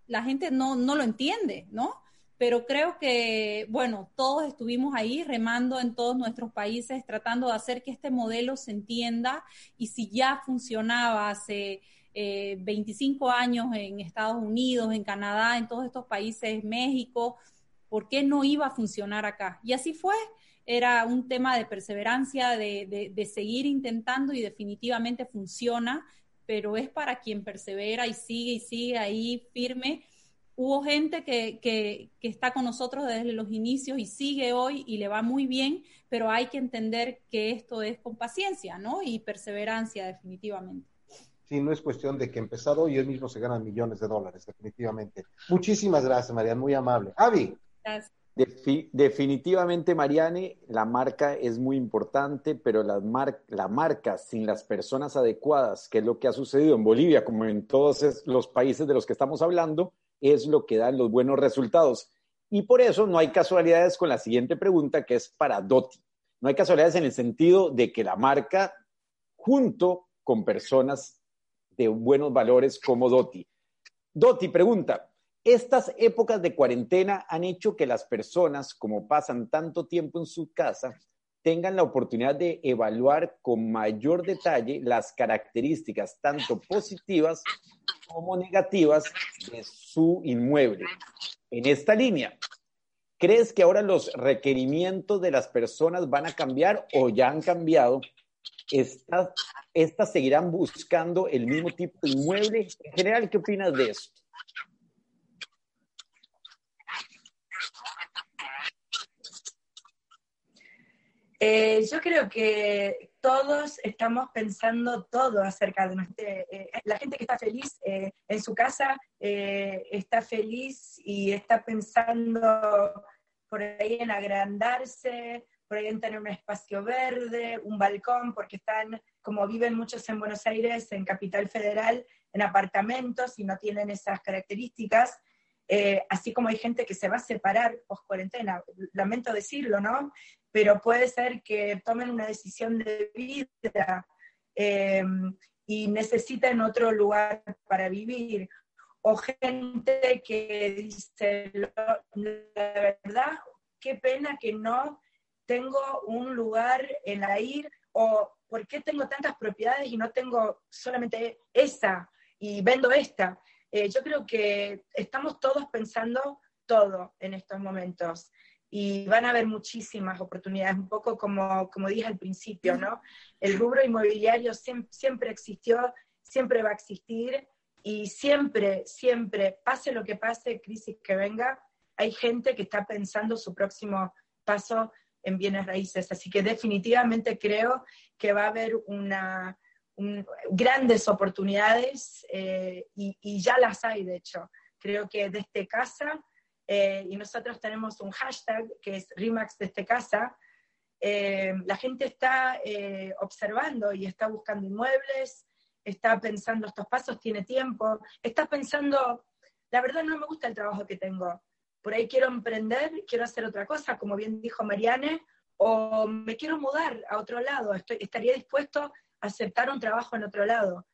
Speaker 3: la gente no, no lo entiende, ¿no? pero creo que, bueno, todos estuvimos ahí remando en todos nuestros países, tratando de hacer que este modelo se entienda y si ya funcionaba hace 25 eh, años en Estados Unidos, en Canadá, en todos estos países, México, ¿por qué no iba a funcionar acá? Y así fue. Era un tema de perseverancia, de, de seguir intentando y definitivamente funciona, pero es para quien persevera y sigue y sigue ahí firme hubo gente que, que, está con nosotros desde los inicios y sigue hoy y le va muy bien, pero hay que entender que esto es con paciencia, ¿no? Y perseverancia, definitivamente.
Speaker 1: Sí, no es cuestión de que empezado hoy mismo se ganan millones de dólares, definitivamente. Muchísimas gracias, Mariana, muy amable. Avi.
Speaker 2: Definitivamente, Mariane, la marca es muy importante, pero la, la marca sin las personas adecuadas, que es lo que ha sucedido en Bolivia, como en todos los países de los que estamos hablando, es lo que da los buenos resultados. Y por eso no hay casualidades con la siguiente pregunta, que es para Doti. No hay casualidades en el sentido de que la marca, junto con personas de buenos valores como Doti. Doti pregunta, estas épocas de cuarentena han hecho que las personas, como pasan tanto tiempo en su casa, tengan la oportunidad de evaluar con mayor detalle las características tanto positivas como negativas de su inmueble. En esta línea, ¿crees que ahora los requerimientos de las personas van a cambiar o ya han cambiado? ¿Estas, seguirán buscando el mismo tipo de inmueble? En general, ¿qué opinas de esto?
Speaker 4: Eh, yo creo que todos estamos pensando todo acerca de eh, la gente que está feliz eh, en su casa, está feliz y está pensando por ahí en agrandarse, por ahí en tener un espacio verde, un balcón, porque están, como viven muchos en Buenos Aires, en Capital Federal, en apartamentos y no tienen esas características. así como hay gente que se va a separar post cuarentena, lamento decirlo, ¿no? Pero puede ser que tomen una decisión de vida eh, y necesiten otro lugar para vivir. O gente que dice, la verdad, qué pena que no tengo un lugar en la IR, o por qué tengo tantas propiedades y no tengo solamente esa y vendo esta. Eh, yo creo que estamos todos pensando todo en estos momentos y van a haber muchísimas oportunidades, un poco como, como dije al principio, ¿no? El rubro inmobiliario siempre, existió, siempre va a existir y siempre, siempre, pase lo que pase, crisis que venga, hay gente que está pensando su próximo paso en bienes raíces. Así que definitivamente creo que va a haber una, grandes oportunidades eh, y, y, ya las hay, de hecho. Creo que desde casa eh, y nosotros tenemos un hashtag que es RIMAX desde casa. Eh, la gente está eh, observando y está buscando inmuebles, está pensando estos pasos, tiene tiempo, está pensando, la verdad no me gusta el trabajo que tengo, por ahí quiero emprender, quiero hacer otra cosa, como bien dijo Mariane, o me quiero mudar a otro lado, Estoy, estaría dispuesto a aceptar un trabajo en otro lado.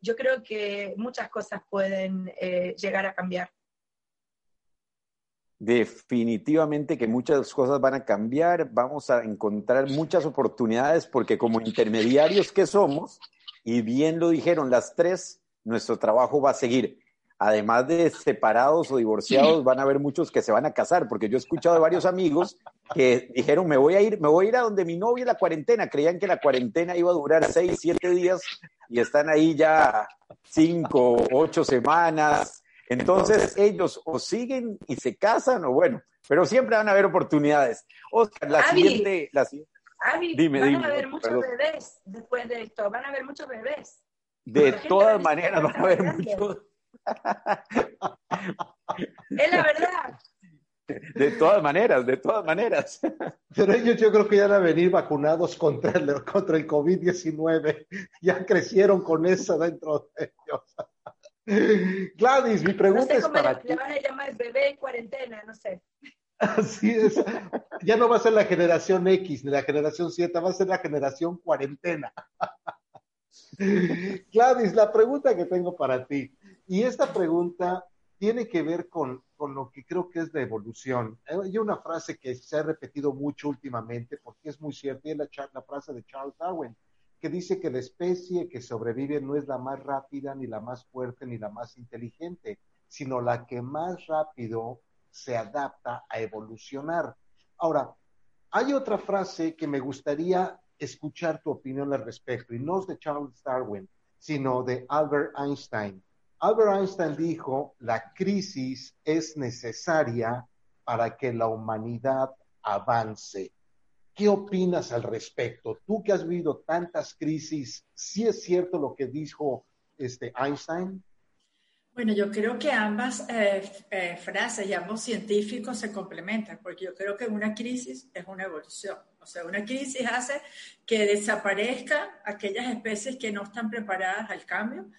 Speaker 4: yo creo que muchas cosas pueden llegar a cambiar.
Speaker 2: Definitivamente que muchas cosas van a cambiar, vamos a encontrar muchas oportunidades porque como intermediarios que somos, y bien lo dijeron las tres, nuestro trabajo va a seguir. además de separados o divorciados, van a haber muchos que se van a casar, porque yo he escuchado de varios amigos que dijeron, me voy a ir, me voy a ir a donde mi novia la cuarentena, creían que la cuarentena iba a durar seis, siete días y están ahí ya cinco, ocho semanas. Entonces ellos o siguen y se casan o bueno, pero siempre van a haber oportunidades. Oscar, la siguiente, la
Speaker 4: dime, van a haber muchos bebés después de esto, van a haber muchos bebés.
Speaker 2: De todas maneras van a haber muchos.
Speaker 4: es la verdad.
Speaker 2: De todas maneras, de todas maneras.
Speaker 1: Pero ellos yo creo que ya van a venir vacunados contra el, contra el COVID-19. Ya crecieron con eso dentro de ellos. Gladys, mi pregunta es para
Speaker 4: le, le van a llamar bebé en cuarentena, no sé.
Speaker 1: Así es. Ya no va a ser la generación X ni la generación Z, va a ser la generación cuarentena. Gladys, la pregunta que tengo para ti, y esta pregunta tiene que ver con, con lo que creo que es de evolución. Hay una frase que se ha repetido mucho últimamente porque es muy cierta, y es la, la frase de Charles Darwin, que dice que la especie que sobrevive no es la más rápida, ni la más fuerte, ni la más inteligente, sino la que más rápido se adapta a evolucionar. Ahora, hay otra frase que me gustaría escuchar tu opinión al respecto, y no es de Charles Darwin, sino de Albert Einstein. Albert Einstein dijo, la crisis es necesaria para que la humanidad avance. ¿Qué opinas al respecto? Tú que has vivido tantas crisis, ¿sí es cierto lo que dijo este Einstein?
Speaker 5: Bueno, yo creo que ambas eh, eh, frases y ambos científicos se complementan, porque yo creo que una crisis es una evolución. O sea, una crisis hace que desaparezcan aquellas especies que no están preparadas al cambio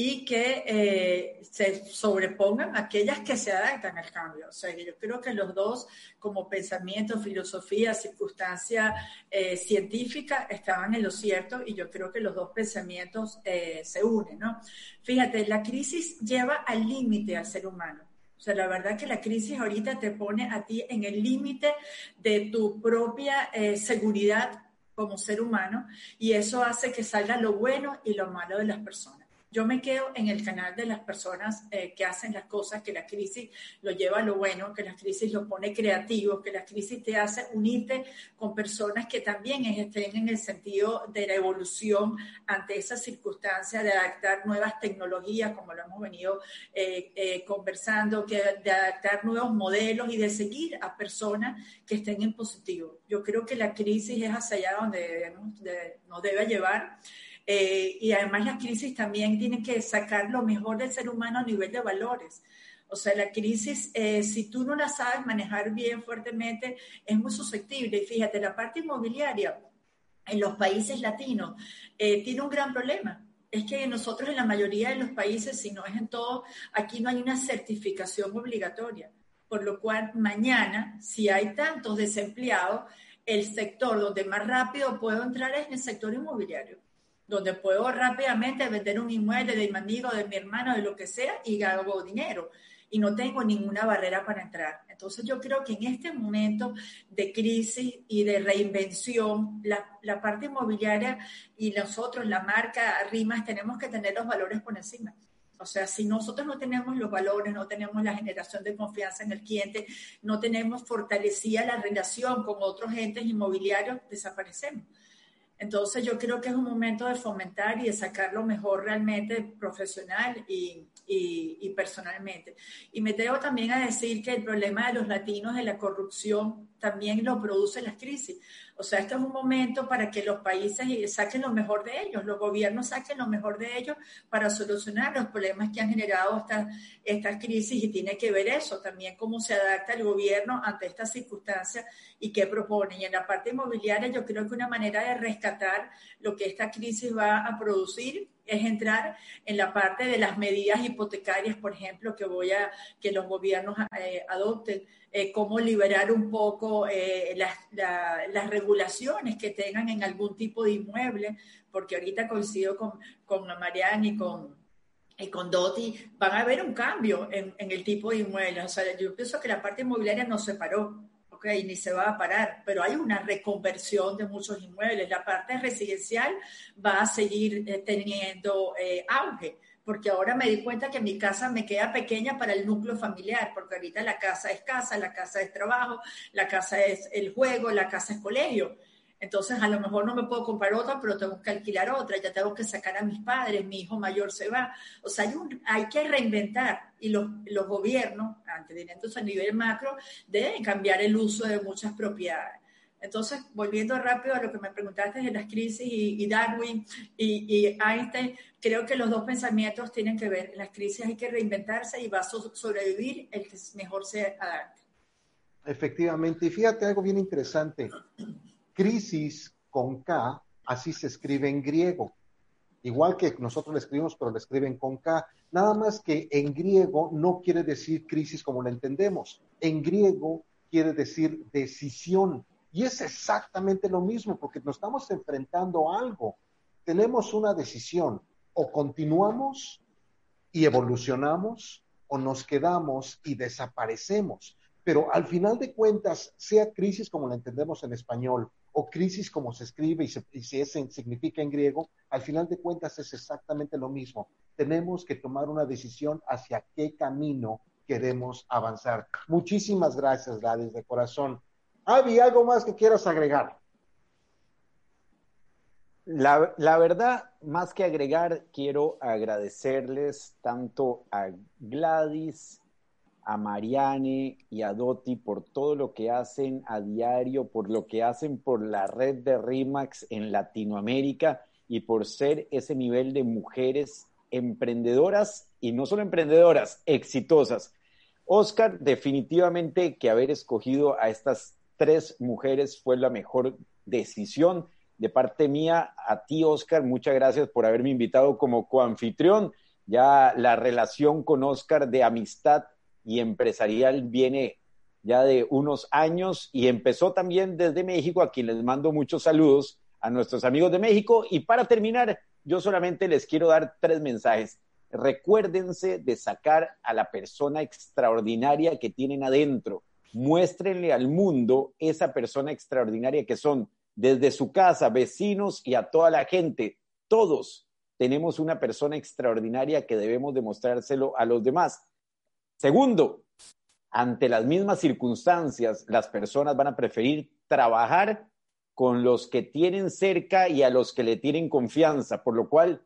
Speaker 5: y que eh, se sobrepongan aquellas que se adaptan al cambio. O sea, yo creo que los dos, como pensamiento, filosofía, circunstancia eh, científica, estaban en lo cierto y yo creo que los dos pensamientos eh, se unen, ¿no? Fíjate, la crisis lleva al límite al ser humano. O sea, la verdad que la crisis ahorita te pone a ti en el límite de tu propia seguridad como ser humano y eso hace que salga lo bueno y lo malo de las personas. Yo me quedo en el canal de las personas eh, que hacen las cosas, que la crisis lo lleva a lo bueno, que la crisis lo pone creativo, que la crisis te hace unirte con personas que también estén en el sentido de la evolución ante esa circunstancia de adaptar nuevas tecnologías, como lo hemos venido eh, eh, conversando, que de adaptar nuevos modelos y de seguir a personas que estén en positivo. Yo creo que la crisis es hacia allá donde nos debe llevar. Eh, y además la crisis también tiene que sacar lo mejor del ser humano a nivel de valores. O sea, la crisis, eh, si tú no la sabes manejar bien fuertemente, es muy susceptible. Y fíjate, la parte inmobiliaria en los países latinos eh, tiene un gran problema. Es que nosotros en la mayoría de los países, si no es en todo, aquí no hay una certificación obligatoria. Por lo cual, mañana, si hay tantos desempleados, el sector donde más rápido puedo entrar es en el sector inmobiliario donde puedo rápidamente vender un inmueble de mi amigo, de mi hermano, de lo que sea, y hago dinero. Y no tengo ninguna barrera para entrar. Entonces yo creo que en este momento de crisis y de reinvención, la, parte inmobiliaria y nosotros, la marca RIMAS, tenemos que tener los valores por encima. O sea, si nosotros no tenemos los valores, no tenemos la generación de confianza en el cliente, no tenemos fortalecida la relación con otros entes inmobiliarios, desaparecemos. Entonces yo creo que es un momento de fomentar y de sacar lo mejor realmente profesional y, y, personalmente. Y me atrevo también a decir que el problema de los latinos de la corrupción también lo produce las crisis. O sea, este es un momento para que los países saquen lo mejor de ellos, los gobiernos saquen lo mejor de ellos para solucionar los problemas que han generado estas esta crisis y tiene que ver eso también, cómo se adapta el gobierno ante estas circunstancias y qué propone. Y en la parte inmobiliaria yo creo que una manera de rescatar lo que esta crisis va a producir es entrar en la parte de las medidas hipotecarias, por ejemplo, que voy a que los gobiernos eh, adopten, eh, cómo liberar un poco eh, las, las, regulaciones que tengan en algún tipo de inmueble, porque ahorita coincido con, con Marianne y con, y con Doti, van a haber un cambio en, en el tipo de inmuebles. O sea, yo pienso que la parte inmobiliaria no se paró ok, ni se va a parar, pero hay una reconversión de muchos inmuebles. La parte residencial va a seguir eh, teniendo eh, auge porque ahora me di cuenta que mi casa me queda pequeña para el núcleo familiar, porque ahorita la casa es casa, la casa es trabajo, la casa es el juego, la casa es colegio. Entonces, a lo mejor no me puedo comprar otra, pero tengo que alquilar otra, ya tengo que sacar a mis padres, mi hijo mayor se va. O sea, hay, hay que reinventar y los, los gobiernos, entonces a nivel macro, deben cambiar el uso de muchas propiedades. Entonces, volviendo rápido a lo que me preguntaste de las crisis y, Darwin y, Einstein, creo que los dos pensamientos tienen que ver. En las crisis hay que reinventarse y va a sobrevivir el que mejor se adapte.
Speaker 1: Efectivamente, y fíjate algo bien interesante. Crisis con K, así se escribe en griego. Igual que nosotros le escribimos, pero lo escriben con K. Nada más que en griego no quiere decir crisis como la entendemos. En griego quiere decir decisión y es exactamente lo mismo, porque nos estamos enfrentando a algo. Tenemos una decisión, o continuamos y evolucionamos, o nos quedamos y desaparecemos. Pero al final de cuentas, sea crisis como la entendemos en español, o crisis como se escribe y, se, significa en griego, al final de cuentas es exactamente lo mismo. Tenemos que tomar una decisión hacia qué camino queremos avanzar. Muchísimas gracias, Gladys, de corazón. Avi, ¿algo más que quieras agregar?
Speaker 2: La, verdad, más que agregar, quiero agradecerles tanto a Gladys, a Mariane y a Doti por todo lo que hacen a diario, por lo que hacen por la red de RIMAX en Latinoamérica y por ser ese nivel de mujeres emprendedoras y no solo emprendedoras, exitosas. Oscar, definitivamente que haber escogido a estas tres mujeres fue la mejor decisión. De parte mía, a ti, Oscar, muchas gracias por haberme invitado como coanfitrión. Ya la relación con Oscar de amistad y empresarial viene ya de unos años y empezó también desde México, a quien les mando muchos saludos a nuestros amigos de México. Y para terminar, yo solamente les quiero dar tres mensajes. Recuérdense de sacar a la persona extraordinaria que tienen adentro muéstrenle al mundo esa persona extraordinaria que son desde su casa, vecinos y a toda la gente. Todos tenemos una persona extraordinaria que debemos demostrárselo a los demás. Segundo, ante las mismas circunstancias, las personas van a preferir trabajar con los que tienen cerca y a los que le tienen confianza, por lo cual,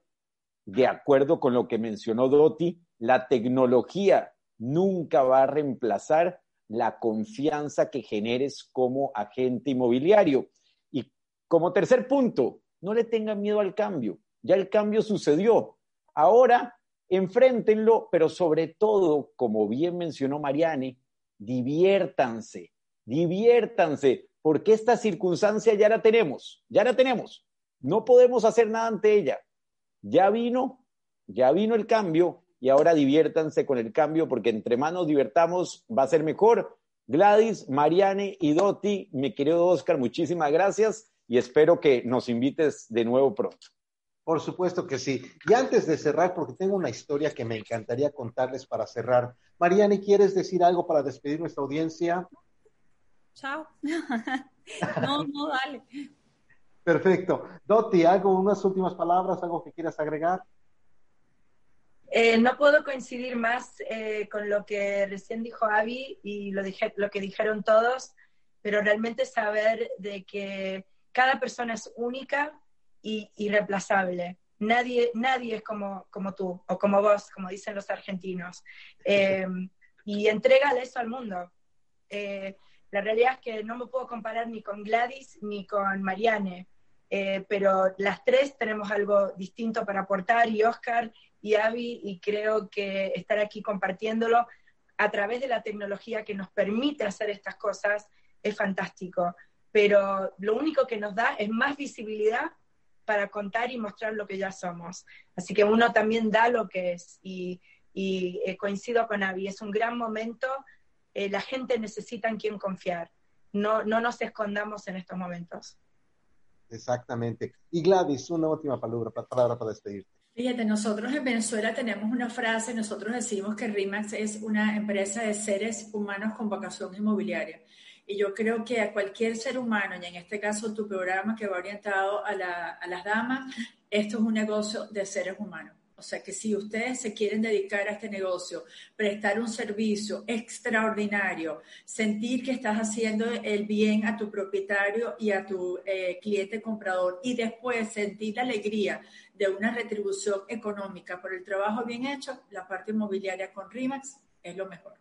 Speaker 2: de acuerdo con lo que mencionó Doti, la tecnología nunca va a reemplazar la confianza que generes como agente inmobiliario. Y como tercer punto, no le tengan miedo al cambio. Ya el cambio sucedió. Ahora, enfréntenlo, pero sobre todo, como bien mencionó Mariane, diviértanse, diviértanse, porque esta circunstancia ya la tenemos, ya la tenemos. No podemos hacer nada ante ella. Ya vino, ya vino el cambio y ahora diviértanse con el cambio porque entre más nos divertamos va a ser mejor. Gladys, Mariane y Doti, mi querido Oscar, muchísimas gracias y espero que nos invites de nuevo pronto.
Speaker 1: Por supuesto que sí. Y antes de cerrar, porque tengo una historia que me encantaría contarles para cerrar. Mariane, ¿quieres decir algo para despedir nuestra audiencia?
Speaker 3: Chao. no, no, dale.
Speaker 1: Perfecto. Doti, ¿algo, unas últimas palabras, algo que quieras agregar?
Speaker 4: Eh, no puedo coincidir más eh, con lo que recién dijo Avi y lo, que dijeron todos, pero realmente saber de que cada persona es única y irreemplazable. Nadie, nadie es como, como tú o como vos, como dicen los argentinos. Eh, y entrégale eso al mundo. la realidad es que no me puedo comparar ni con Gladys ni con Mariane, pero las tres tenemos algo distinto para aportar y Oscar y Avi, y creo que estar aquí compartiéndolo a través de la tecnología que nos permite hacer estas cosas es fantástico. Pero lo único que nos da es más visibilidad para contar y mostrar lo que ya somos. Así que uno también da lo que es. Y, eh, coincido con Avi, es un gran momento. Eh, la gente necesita en quién confiar. No, no nos escondamos en estos momentos.
Speaker 1: Exactamente. Y Gladys, una última palabra, palabra para despedirte.
Speaker 5: Fíjate, nosotros en Venezuela tenemos una frase, nosotros decimos que RIMAX es una empresa de seres humanos con vocación inmobiliaria. Y yo creo que a cualquier ser humano, y en este caso tu programa que va orientado a, las damas, esto es un negocio de seres humanos. O sea que si ustedes se quieren dedicar a este negocio, prestar un servicio extraordinario, sentir que estás haciendo el bien a tu propietario y a tu eh, cliente comprador y después sentir la alegría de una retribución económica por el trabajo bien hecho, la parte inmobiliaria con RIMAX es lo mejor.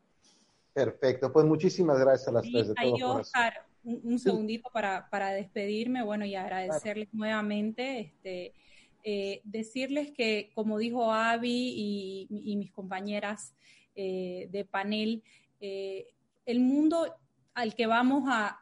Speaker 1: Perfecto, pues muchísimas gracias a las tres de todo
Speaker 3: Oscar, un, segundito para, para, despedirme, bueno, y agradecerles nuevamente, este, eh, decirles que, como dijo Avi y, mis compañeras eh, de panel, eh, el mundo al que vamos a,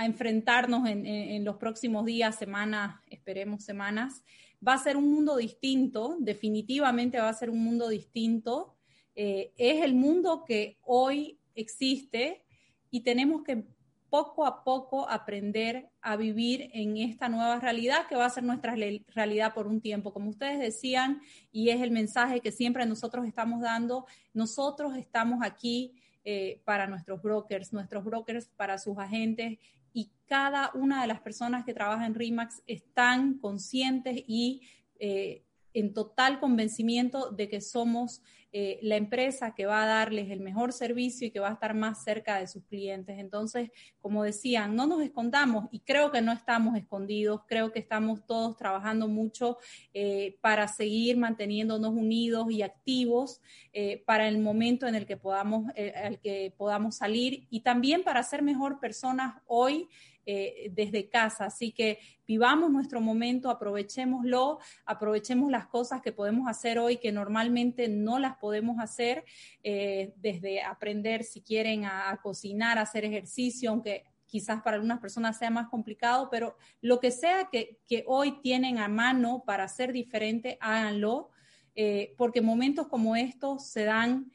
Speaker 3: enfrentarnos en, los próximos días, semanas, esperemos semanas, va a ser un mundo distinto, definitivamente va a ser un mundo distinto. es el mundo que hoy existe y tenemos que poco a poco aprender a vivir en esta nueva realidad que va a ser nuestra realidad por un tiempo. Como ustedes decían, y es el mensaje que siempre nosotros estamos dando, nosotros estamos aquí eh, para nuestros brokers, nuestros brokers para sus agentes y cada una de las personas que trabajan en RIMAX están conscientes y eh, en total convencimiento de que somos eh, la empresa que va a darles el mejor servicio y que va a estar más cerca de sus clientes. Entonces, como decían, no nos escondamos y creo que no estamos escondidos, creo que estamos todos trabajando mucho eh, para seguir manteniéndonos unidos y activos eh, para el momento en el que podamos, que podamos salir y también para ser mejor personas hoy eh, desde casa. Así que vivamos nuestro momento, aprovechémoslo, aprovechemos las cosas que podemos hacer hoy que normalmente no las podemos hacer, eh, desde aprender si quieren a, cocinar, a hacer ejercicio, aunque quizás para algunas personas sea más complicado, pero lo que sea que, hoy tienen a mano para ser diferente, háganlo, eh, porque momentos como estos se dan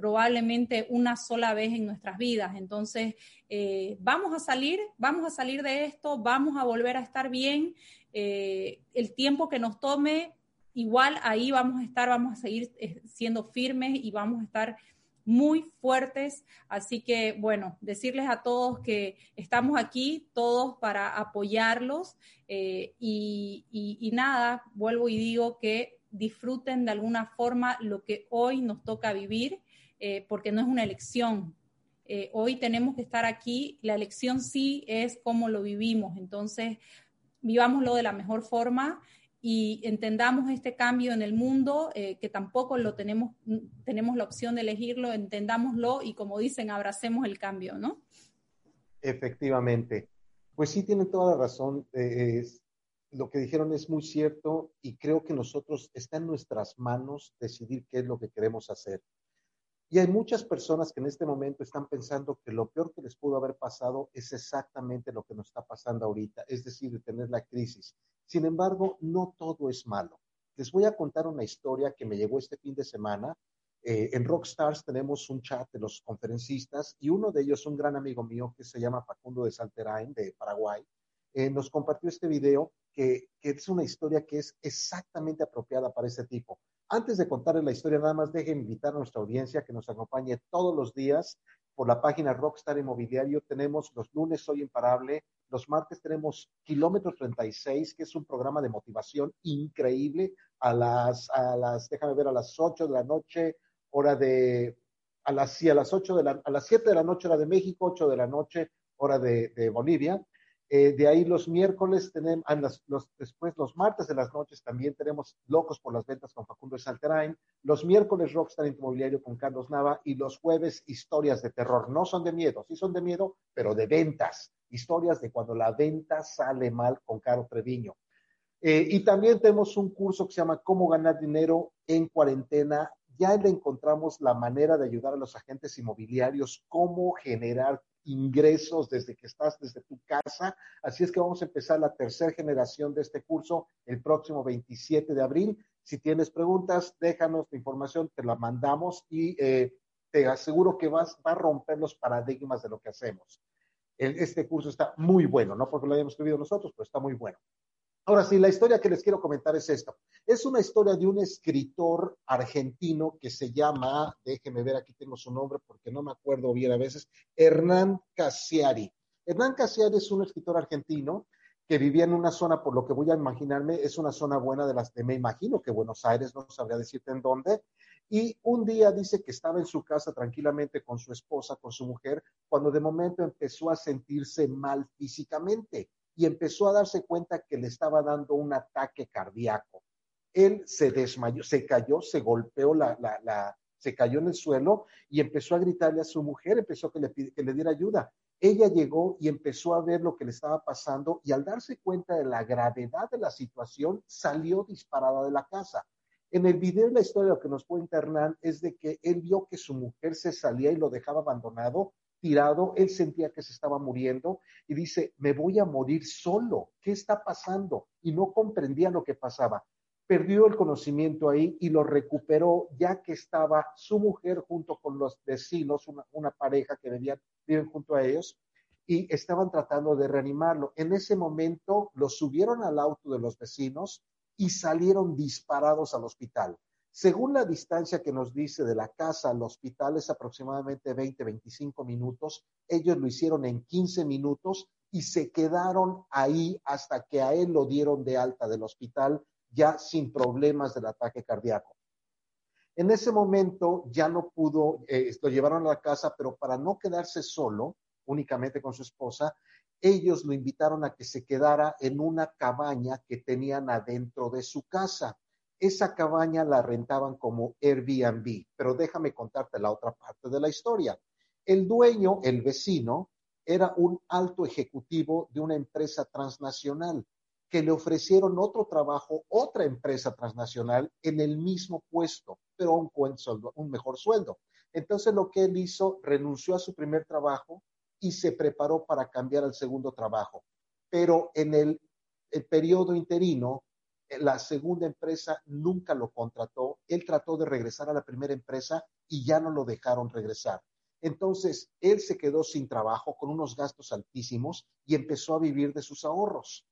Speaker 3: probablemente una sola vez en nuestras vidas. Entonces, eh, vamos a salir, vamos a salir de esto, vamos a volver a estar bien. Eh, el tiempo que nos tome, igual ahí vamos a estar, vamos a seguir eh, siendo firmes y vamos a estar muy fuertes. Así que, bueno, decirles a todos que estamos aquí, todos para apoyarlos. y, y nada, vuelvo y digo que disfruten de alguna forma lo que hoy nos toca vivir eh, porque no es una elección. Eh, hoy tenemos que estar aquí, la elección sí es cómo lo vivimos, entonces vivámoslo de la mejor forma y entendamos este cambio en el mundo, eh, que tampoco lo tenemos, tenemos la opción de elegirlo, entendámoslo y como dicen, abracemos el cambio, ¿no?
Speaker 1: Efectivamente. Pues sí, tienen toda la razón. lo que dijeron es muy cierto y creo que nosotros está en nuestras manos decidir qué es lo que queremos hacer. Y hay muchas personas que en este momento están pensando que lo peor que les pudo haber pasado es exactamente lo que nos está pasando ahorita, es decir, de tener la crisis. Sin embargo, no todo es malo. Les voy a contar una historia que me llegó este fin de semana. Eh, en Rockstars tenemos un chat de los conferencistas y uno de ellos, un gran amigo mío que se llama Facundo de Salterain, de Paraguay, eh, nos compartió este video que, que es una historia que es exactamente apropiada para ese tipo. Antes de contarles la historia, nada más dejen invitar a nuestra audiencia que nos acompañe todos los días por la página Rockstar Inmobiliario. Tenemos los lunes Soy Imparable, los martes tenemos Kilómetro 36, que es un programa de motivación increíble a las, a las, déjame ver, a las 8 de la noche, hora de, a las, sí, a las 8 de la, a las 7 de la noche, hora de México, 8 de la noche, hora de Bolivia. Eh, de ahí los miércoles tenemos, ah, después los martes de las noches también tenemos Locos por las Ventas con Facundo Salterain, los miércoles Rockstar Inmobiliario con Carlos Nava y los jueves historias de terror. No son de miedo, sí son de miedo, pero de ventas. Historias de cuando la venta sale mal con Caro Treviño. Eh, y también tenemos un curso que se llama Cómo ganar dinero en cuarentena. Ya le encontramos la manera de ayudar a los agentes inmobiliarios, cómo generar ingresos desde que estás desde tu casa. Así es que vamos a empezar la tercera generación de este curso el próximo 27 de abril. Si tienes preguntas, déjanos la información, te la mandamos y eh, te aseguro que vas, va a romper los paradigmas de lo que hacemos. este curso está muy bueno, no porque lo hayamos escrito nosotros, pero está muy bueno. Ahora sí, la historia que les quiero comentar es esta. Es una historia de un escritor argentino que se llama, déjenme ver, aquí tengo su nombre porque no me acuerdo bien a veces, Hernán Casiari. Hernán Casiari es un escritor argentino que vivía en una zona, por lo que voy a imaginarme, es una zona buena de las de, me imagino que Buenos Aires, no sabría decirte en dónde. Y un día dice que estaba en su casa tranquilamente con su esposa, con su mujer, cuando de momento empezó a sentirse mal físicamente y empezó a darse cuenta que le estaba dando un ataque cardíaco. Él se desmayó, se cayó, se golpeó la, la, se cayó en el suelo y empezó a gritarle a su mujer, empezó que le, que le diera ayuda. Ella llegó y empezó a ver lo que le estaba pasando y al darse cuenta de la gravedad de la situación, salió disparada de la casa. En el video la historia lo que nos cuenta Hernán es de que él vio que su mujer se salía y lo dejaba abandonado, tirado, él sentía que se estaba muriendo y dice, me voy a morir solo, ¿qué está pasando? Y no comprendía lo que pasaba. Perdió el conocimiento ahí y lo recuperó ya que estaba su mujer junto con los vecinos, una, pareja que vivían junto a ellos, y estaban tratando de reanimarlo. En ese momento lo subieron al auto de los vecinos y salieron disparados al hospital. Según la distancia que nos dice de la casa al hospital es aproximadamente 20, 25 minutos. Ellos lo hicieron en 15 minutos y se quedaron ahí hasta que a él lo dieron de alta del hospital ya sin problemas del ataque cardíaco. En ese momento ya no pudo, eh, lo llevaron a la casa, pero para no quedarse solo, únicamente con su esposa, ellos lo invitaron a que se quedara en una cabaña que tenían adentro de su casa. Esa cabaña la rentaban como Airbnb, pero déjame contarte la otra parte de la historia. El dueño, el vecino, era un alto ejecutivo de una empresa transnacional que le ofrecieron otro trabajo, otra empresa transnacional en el mismo puesto, pero un, un mejor sueldo. Entonces lo que él hizo, renunció a su primer trabajo y se preparó para cambiar al segundo trabajo. Pero en el, el periodo interino, la segunda empresa nunca lo contrató. Él trató de regresar a la primera empresa y ya no lo dejaron regresar. Entonces, él se quedó sin trabajo con unos gastos altísimos y empezó a vivir de sus ahorros.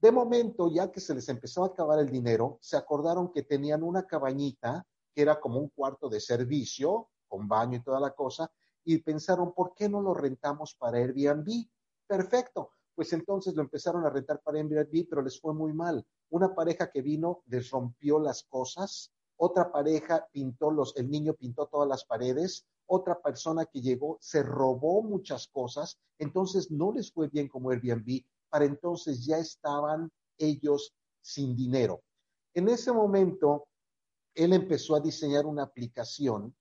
Speaker 1: De momento, ya que se les empezó a acabar el dinero, se acordaron que tenían una cabañita que era como un cuarto de servicio, con baño y toda la cosa, y pensaron, ¿por qué no lo rentamos para Airbnb? Perfecto. Pues entonces lo empezaron a rentar para Airbnb, pero les fue muy mal. Una pareja que vino les rompió las cosas, otra pareja pintó los, el niño pintó todas las paredes, otra persona que llegó se robó muchas cosas, entonces no les fue bien como Airbnb para entonces ya estaban ellos sin dinero. En ese momento, él empezó a diseñar una aplicación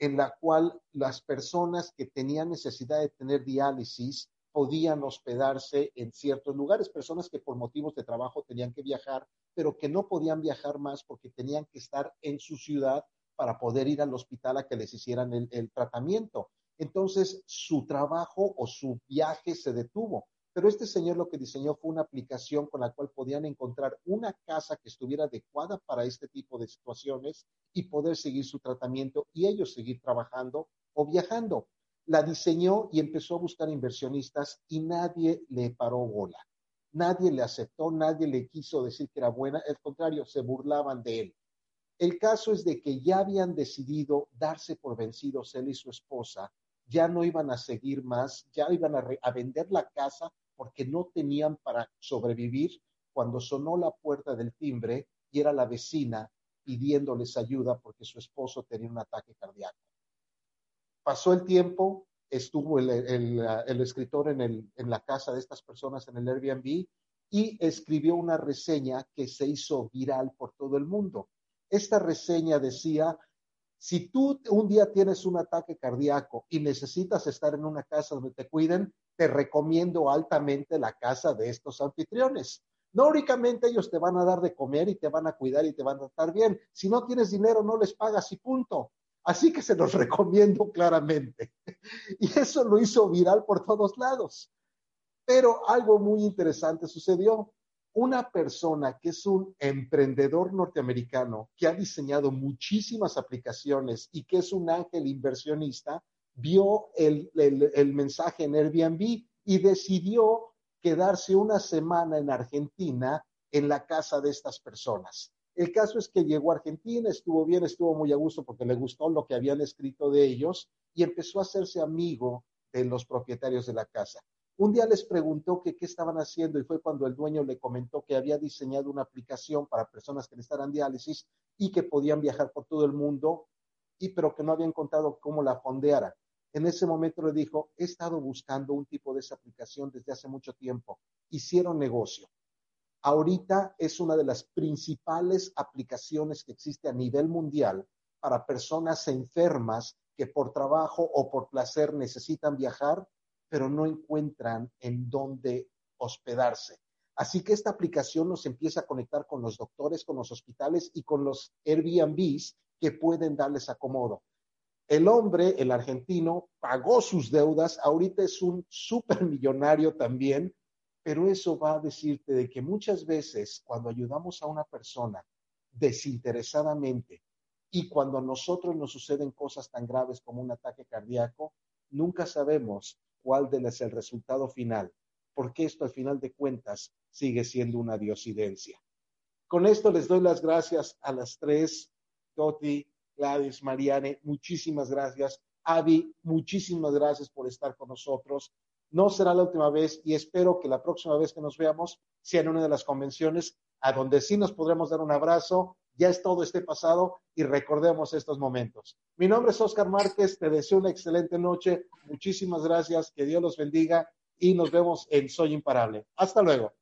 Speaker 1: en la cual las personas que tenían necesidad de tener diálisis podían hospedarse en ciertos lugares, personas que por motivos de trabajo tenían que viajar, pero que no podían viajar más porque tenían que estar en su ciudad para poder ir al hospital a que les hicieran el, tratamiento. Entonces, su trabajo o su viaje se detuvo. Pero este señor lo que diseñó fue una aplicación con la cual podían encontrar una casa que estuviera adecuada para este tipo de situaciones y poder seguir su tratamiento y ellos seguir trabajando o viajando. La diseñó y empezó a buscar inversionistas y nadie le paró bola. Nadie le aceptó, nadie le quiso decir que era buena, al contrario, se burlaban de él. El caso es de que ya habían decidido darse por vencidos él y su esposa, ya no iban a seguir más, ya iban a, vender la casa porque no tenían para sobrevivir cuando sonó la puerta del timbre y era la vecina pidiéndoles ayuda porque su esposo tenía un ataque cardíaco. Pasó el tiempo, estuvo el, escritor en, en la casa de estas personas en el Airbnb y escribió una reseña que se hizo viral por todo el mundo. Esta reseña decía, si tú un día tienes un ataque cardíaco y necesitas estar en una casa donde te cuiden, te recomiendo altamente la casa de estos anfitriones. No únicamente ellos te van a dar de comer y te van a cuidar y te van a tratar bien. Si no tienes dinero, no les pagas y punto. Así que se los recomiendo claramente. Y eso lo hizo viral por todos lados. Pero algo muy interesante sucedió. Una persona que es un emprendedor norteamericano que ha diseñado muchísimas aplicaciones y que es un ángel inversionista, vio el, mensaje en Airbnb y decidió quedarse una semana en Argentina en la casa de estas personas. El caso es que llegó a Argentina, estuvo bien, estuvo muy a gusto porque le gustó lo que habían escrito de ellos y empezó a hacerse amigo de los propietarios de la casa. Un día les preguntó qué estaban haciendo y fue cuando el dueño le comentó que había diseñado una aplicación para personas que necesitaran diálisis y que podían viajar por todo el mundo, y pero que no habían contado cómo la fondeara. En ese momento le dijo, he estado buscando un tipo de esa aplicación desde hace mucho tiempo. Hicieron negocio. Ahorita es una de las principales aplicaciones que existe a nivel mundial para personas enfermas que por trabajo o por placer necesitan viajar pero no encuentran en dónde hospedarse. Así que esta aplicación nos empieza a conectar con los doctores, con los hospitales y con los Airbnbs que pueden darles acomodo. El hombre, el argentino, pagó sus deudas, ahorita es un supermillonario también, pero eso va a decirte de que muchas veces cuando ayudamos a una persona desinteresadamente y cuando a nosotros nos suceden cosas tan graves como un ataque cardíaco, nunca sabemos cuál es el resultado final, porque esto al final de cuentas sigue siendo una diosidencia. Con esto les doy las gracias a las tres, Toti, Gladys, Mariane, muchísimas gracias. Avi, muchísimas gracias por estar con nosotros. No será la última vez y espero que la próxima vez que nos veamos sea en una de las convenciones a donde sí nos podremos dar un abrazo, ya es todo este pasado y recordemos estos momentos. Mi nombre es Oscar Márquez, te deseo una excelente noche, muchísimas gracias, que Dios los bendiga y nos vemos en Soy Imparable. Hasta luego.